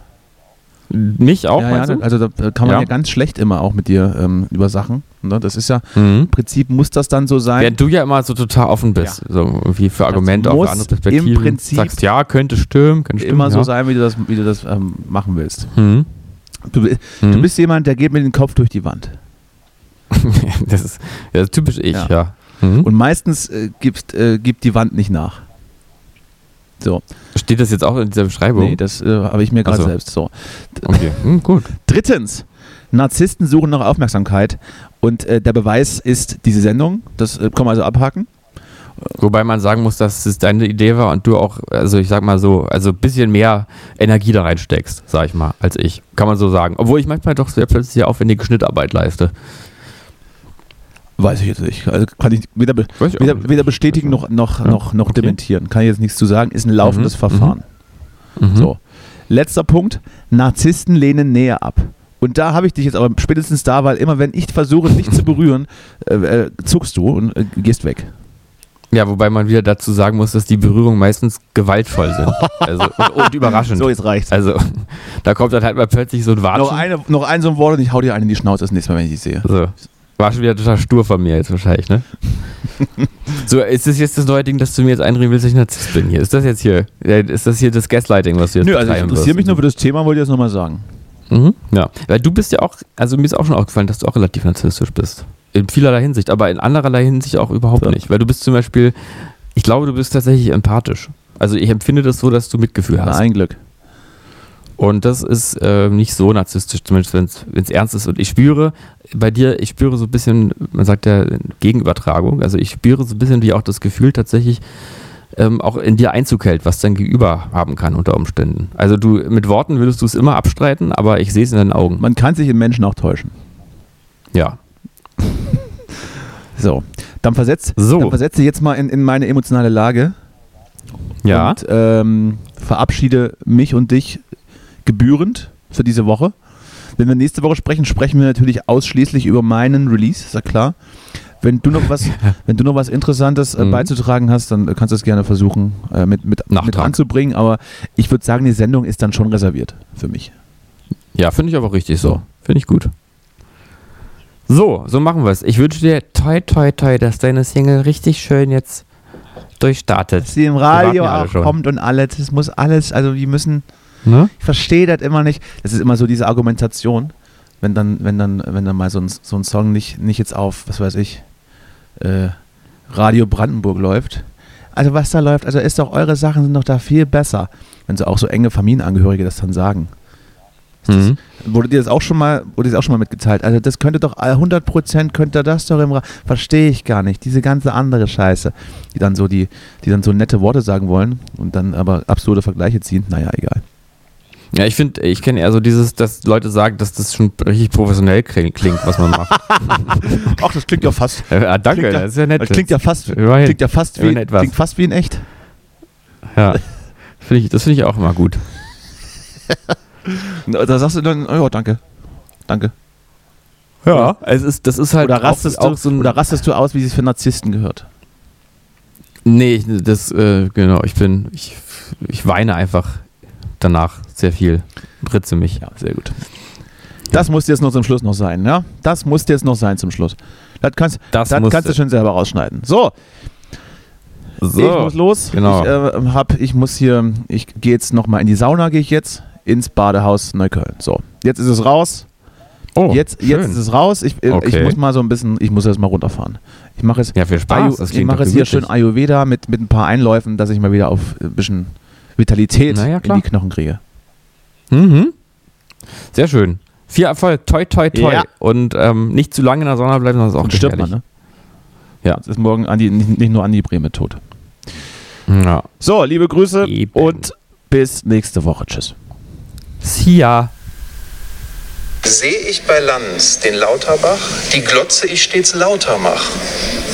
Mich auch, ja, ja, du? also da äh, kann man ja. Ja. ganz schlecht immer auch mit dir ähm, über Sachen. Ne? Das ist ja, Mhm. im Prinzip muss das dann so sein. Während du ja immer so total offen bist, so irgendwie für Argumente, auch muss für andere Perspektiven. im Prinzip sagst, ja, könnte stimmen, könnte stimmen. immer so sein, wie du das, wie du das ähm, machen willst. Mhm. Du, bi- Mhm. du bist jemand, der geht mit dem Kopf durch die Wand. das, ist, das ist typisch ich, Ja. ja. Mhm. Und meistens äh, gibt, äh, gibt die Wand nicht nach. So, Steht das jetzt auch in dieser Beschreibung? nee, das äh, habe ich mir gerade so. selbst. So. okay, hm, gut. Drittens, Narzissten suchen nach Aufmerksamkeit und äh, der Beweis ist diese Sendung. Das äh, kann man also abhaken. Wobei man sagen muss, dass es deine Idee war und du auch, also ich sag mal so, also ein bisschen mehr Energie da reinsteckst, sag ich mal, als ich. Kann man so sagen. Obwohl ich manchmal doch sehr plötzlich aufwendige Schnittarbeit leiste. Weiß ich jetzt nicht. Also kann ich weder, be ich weder, nicht. weder bestätigen noch, noch, Ja, noch, noch okay. dementieren. Kann ich jetzt nichts zu sagen. Ist ein laufendes Mhm, Verfahren. Mhm. So. Letzter Punkt. Narzissten lehnen Nähe ab. Und da habe ich dich jetzt aber spätestens da, weil immer wenn ich versuche, dich zu berühren, äh, äh, zuckst du und äh, gehst weg. Ja, wobei man wieder dazu sagen muss, dass die Berührungen meistens gewaltvoll sind. Also, und, und überraschend. So, jetzt reicht's. Also, da kommt dann halt mal plötzlich so ein Watschen. Noch, eine, noch ein so ein Wort und ich hau dir einen in die Schnauze das nächste Mal, wenn ich dich sehe. So. War schon wieder total stur von mir jetzt wahrscheinlich, ne? so, ist das jetzt das neue Ding, dass du mir jetzt einreden willst, dass ich Narzisst bin hier? Ist das jetzt hier, ist das hier das Gaslighting, was du jetzt Nö, also ich interessiere mich nur für das Thema, wollte ich das nochmal sagen. Mhm, ja. Weil du bist ja auch, also mir ist auch schon aufgefallen, dass du auch relativ narzisstisch bist. In vielerlei Hinsicht, aber in andererlei Hinsicht auch überhaupt So. nicht. Weil du bist zum Beispiel, ich glaube, du bist tatsächlich empathisch. Also ich empfinde das so, dass du Mitgefühl Na, hast. ein Glück. Und das ist äh, nicht so narzisstisch, zumindest wenn es ernst ist. Und ich spüre bei dir, ich spüre so ein bisschen, man sagt ja Gegenübertragung, also ich spüre so ein bisschen wie auch das Gefühl tatsächlich ähm, auch in dir Einzug hält, was dein Gegenüber haben kann unter Umständen. Also du, mit Worten würdest du es immer abstreiten, aber ich sehe es in deinen Augen. Man kann sich in Menschen auch täuschen. Ja. So, dann versetz, So. dann versetze jetzt mal in, in meine emotionale Lage Ja. und ähm, verabschiede mich und dich gebührend für diese Woche. Wenn wir nächste Woche sprechen, sprechen wir natürlich ausschließlich über meinen Release, ist ja klar. Wenn du noch was, wenn du noch was Interessantes äh, Mhm. beizutragen hast, dann kannst du es gerne versuchen äh, mit, mit, mit anzubringen. Aber ich würde sagen, die Sendung ist dann schon reserviert für mich. Ja, finde ich aber richtig so. Finde ich gut. So, so machen wir es. Ich wünsche dir toi toi toi, dass deine Single richtig schön jetzt durchstartet. Dass sie im Radio auch kommt und alles, das muss alles, also die müssen, Ne? ich verstehe das immer nicht. Das ist immer so diese Argumentation, wenn dann, wenn dann, wenn dann mal so ein, so ein Song nicht, nicht jetzt auf, was weiß ich, äh, Radio Brandenburg läuft. Also was da läuft, also ist doch, eure Sachen sind doch da viel besser, wenn so auch so enge Familienangehörige das dann sagen. Mhm. Wurde dir das auch schon mal, wurde dir das auch schon mal mitgeteilt? Also das könnte doch, äh, 100% könnte das doch im Ra Verstehe ich gar nicht. Diese ganze andere Scheiße, die dann so die, die dann so nette Worte sagen wollen und dann aber absurde Vergleiche ziehen. Naja, egal. Ja, ich finde, ich kenne eher so dieses, dass Leute sagen, dass das schon richtig professionell kling- klingt, was man macht. Ach, das klingt ja fast. ja, danke, Klingt ja- das ist ja nett. Das klingt ja fast, Immerhin. klingt ja fast wie, klingt fast wie in echt. ja. Find ich, das finde ich auch immer gut. Da sagst du dann, oh ja, danke. Danke. Ja, es ist, das ist halt Oder rastest, auch, du, auch so ein, oder rastest du aus, wie es für Narzissten gehört? Nee, das, äh, genau, ich bin, ich, ich weine einfach danach sehr viel. Ritze mich. Ja, sehr gut. Das muss jetzt noch zum Schluss noch sein, ja? Das muss jetzt noch sein zum Schluss. Das kannst, Das das kannst du schon selber rausschneiden. So, So, ich muss los. genau. Ich, äh, hab, ich muss hier, ich gehe jetzt nochmal in die Sauna, gehe ich jetzt ins Badehaus Neukölln. So, jetzt ist es raus. oh, jetzt, schön. jetzt ist es raus. Ich, äh, ich Okay. muss mal so ein bisschen, ich muss jetzt mal runterfahren. Ich mache es, ja, viel Spaß. Ayu, ich mache es hier schön. Ayurveda mit, mit ein paar Einläufen, dass ich mal wieder auf ein bisschen Vitalität ja, in die Knochen kriege. Mhm. Sehr schön. Viel Erfolg, toi, toi, toi. Ja. Und ähm, nicht zu lange in der Sonne bleiben, sonst ist auch Und stirbt man, ne? Ja. Jetzt ist morgen Andi, nicht, nicht nur Andi Breme tot. Ja. So, liebe Grüße Eben. und bis nächste Woche. Tschüss. See ya. Sehe ich bei Lanz den Lauterbach, die Glotze ich stets lauter mach.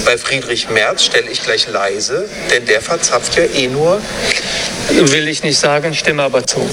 Bei Friedrich Merz stelle ich gleich leise, denn der verzapft ja eh nur. Will ich nicht sagen, stimme aber zu.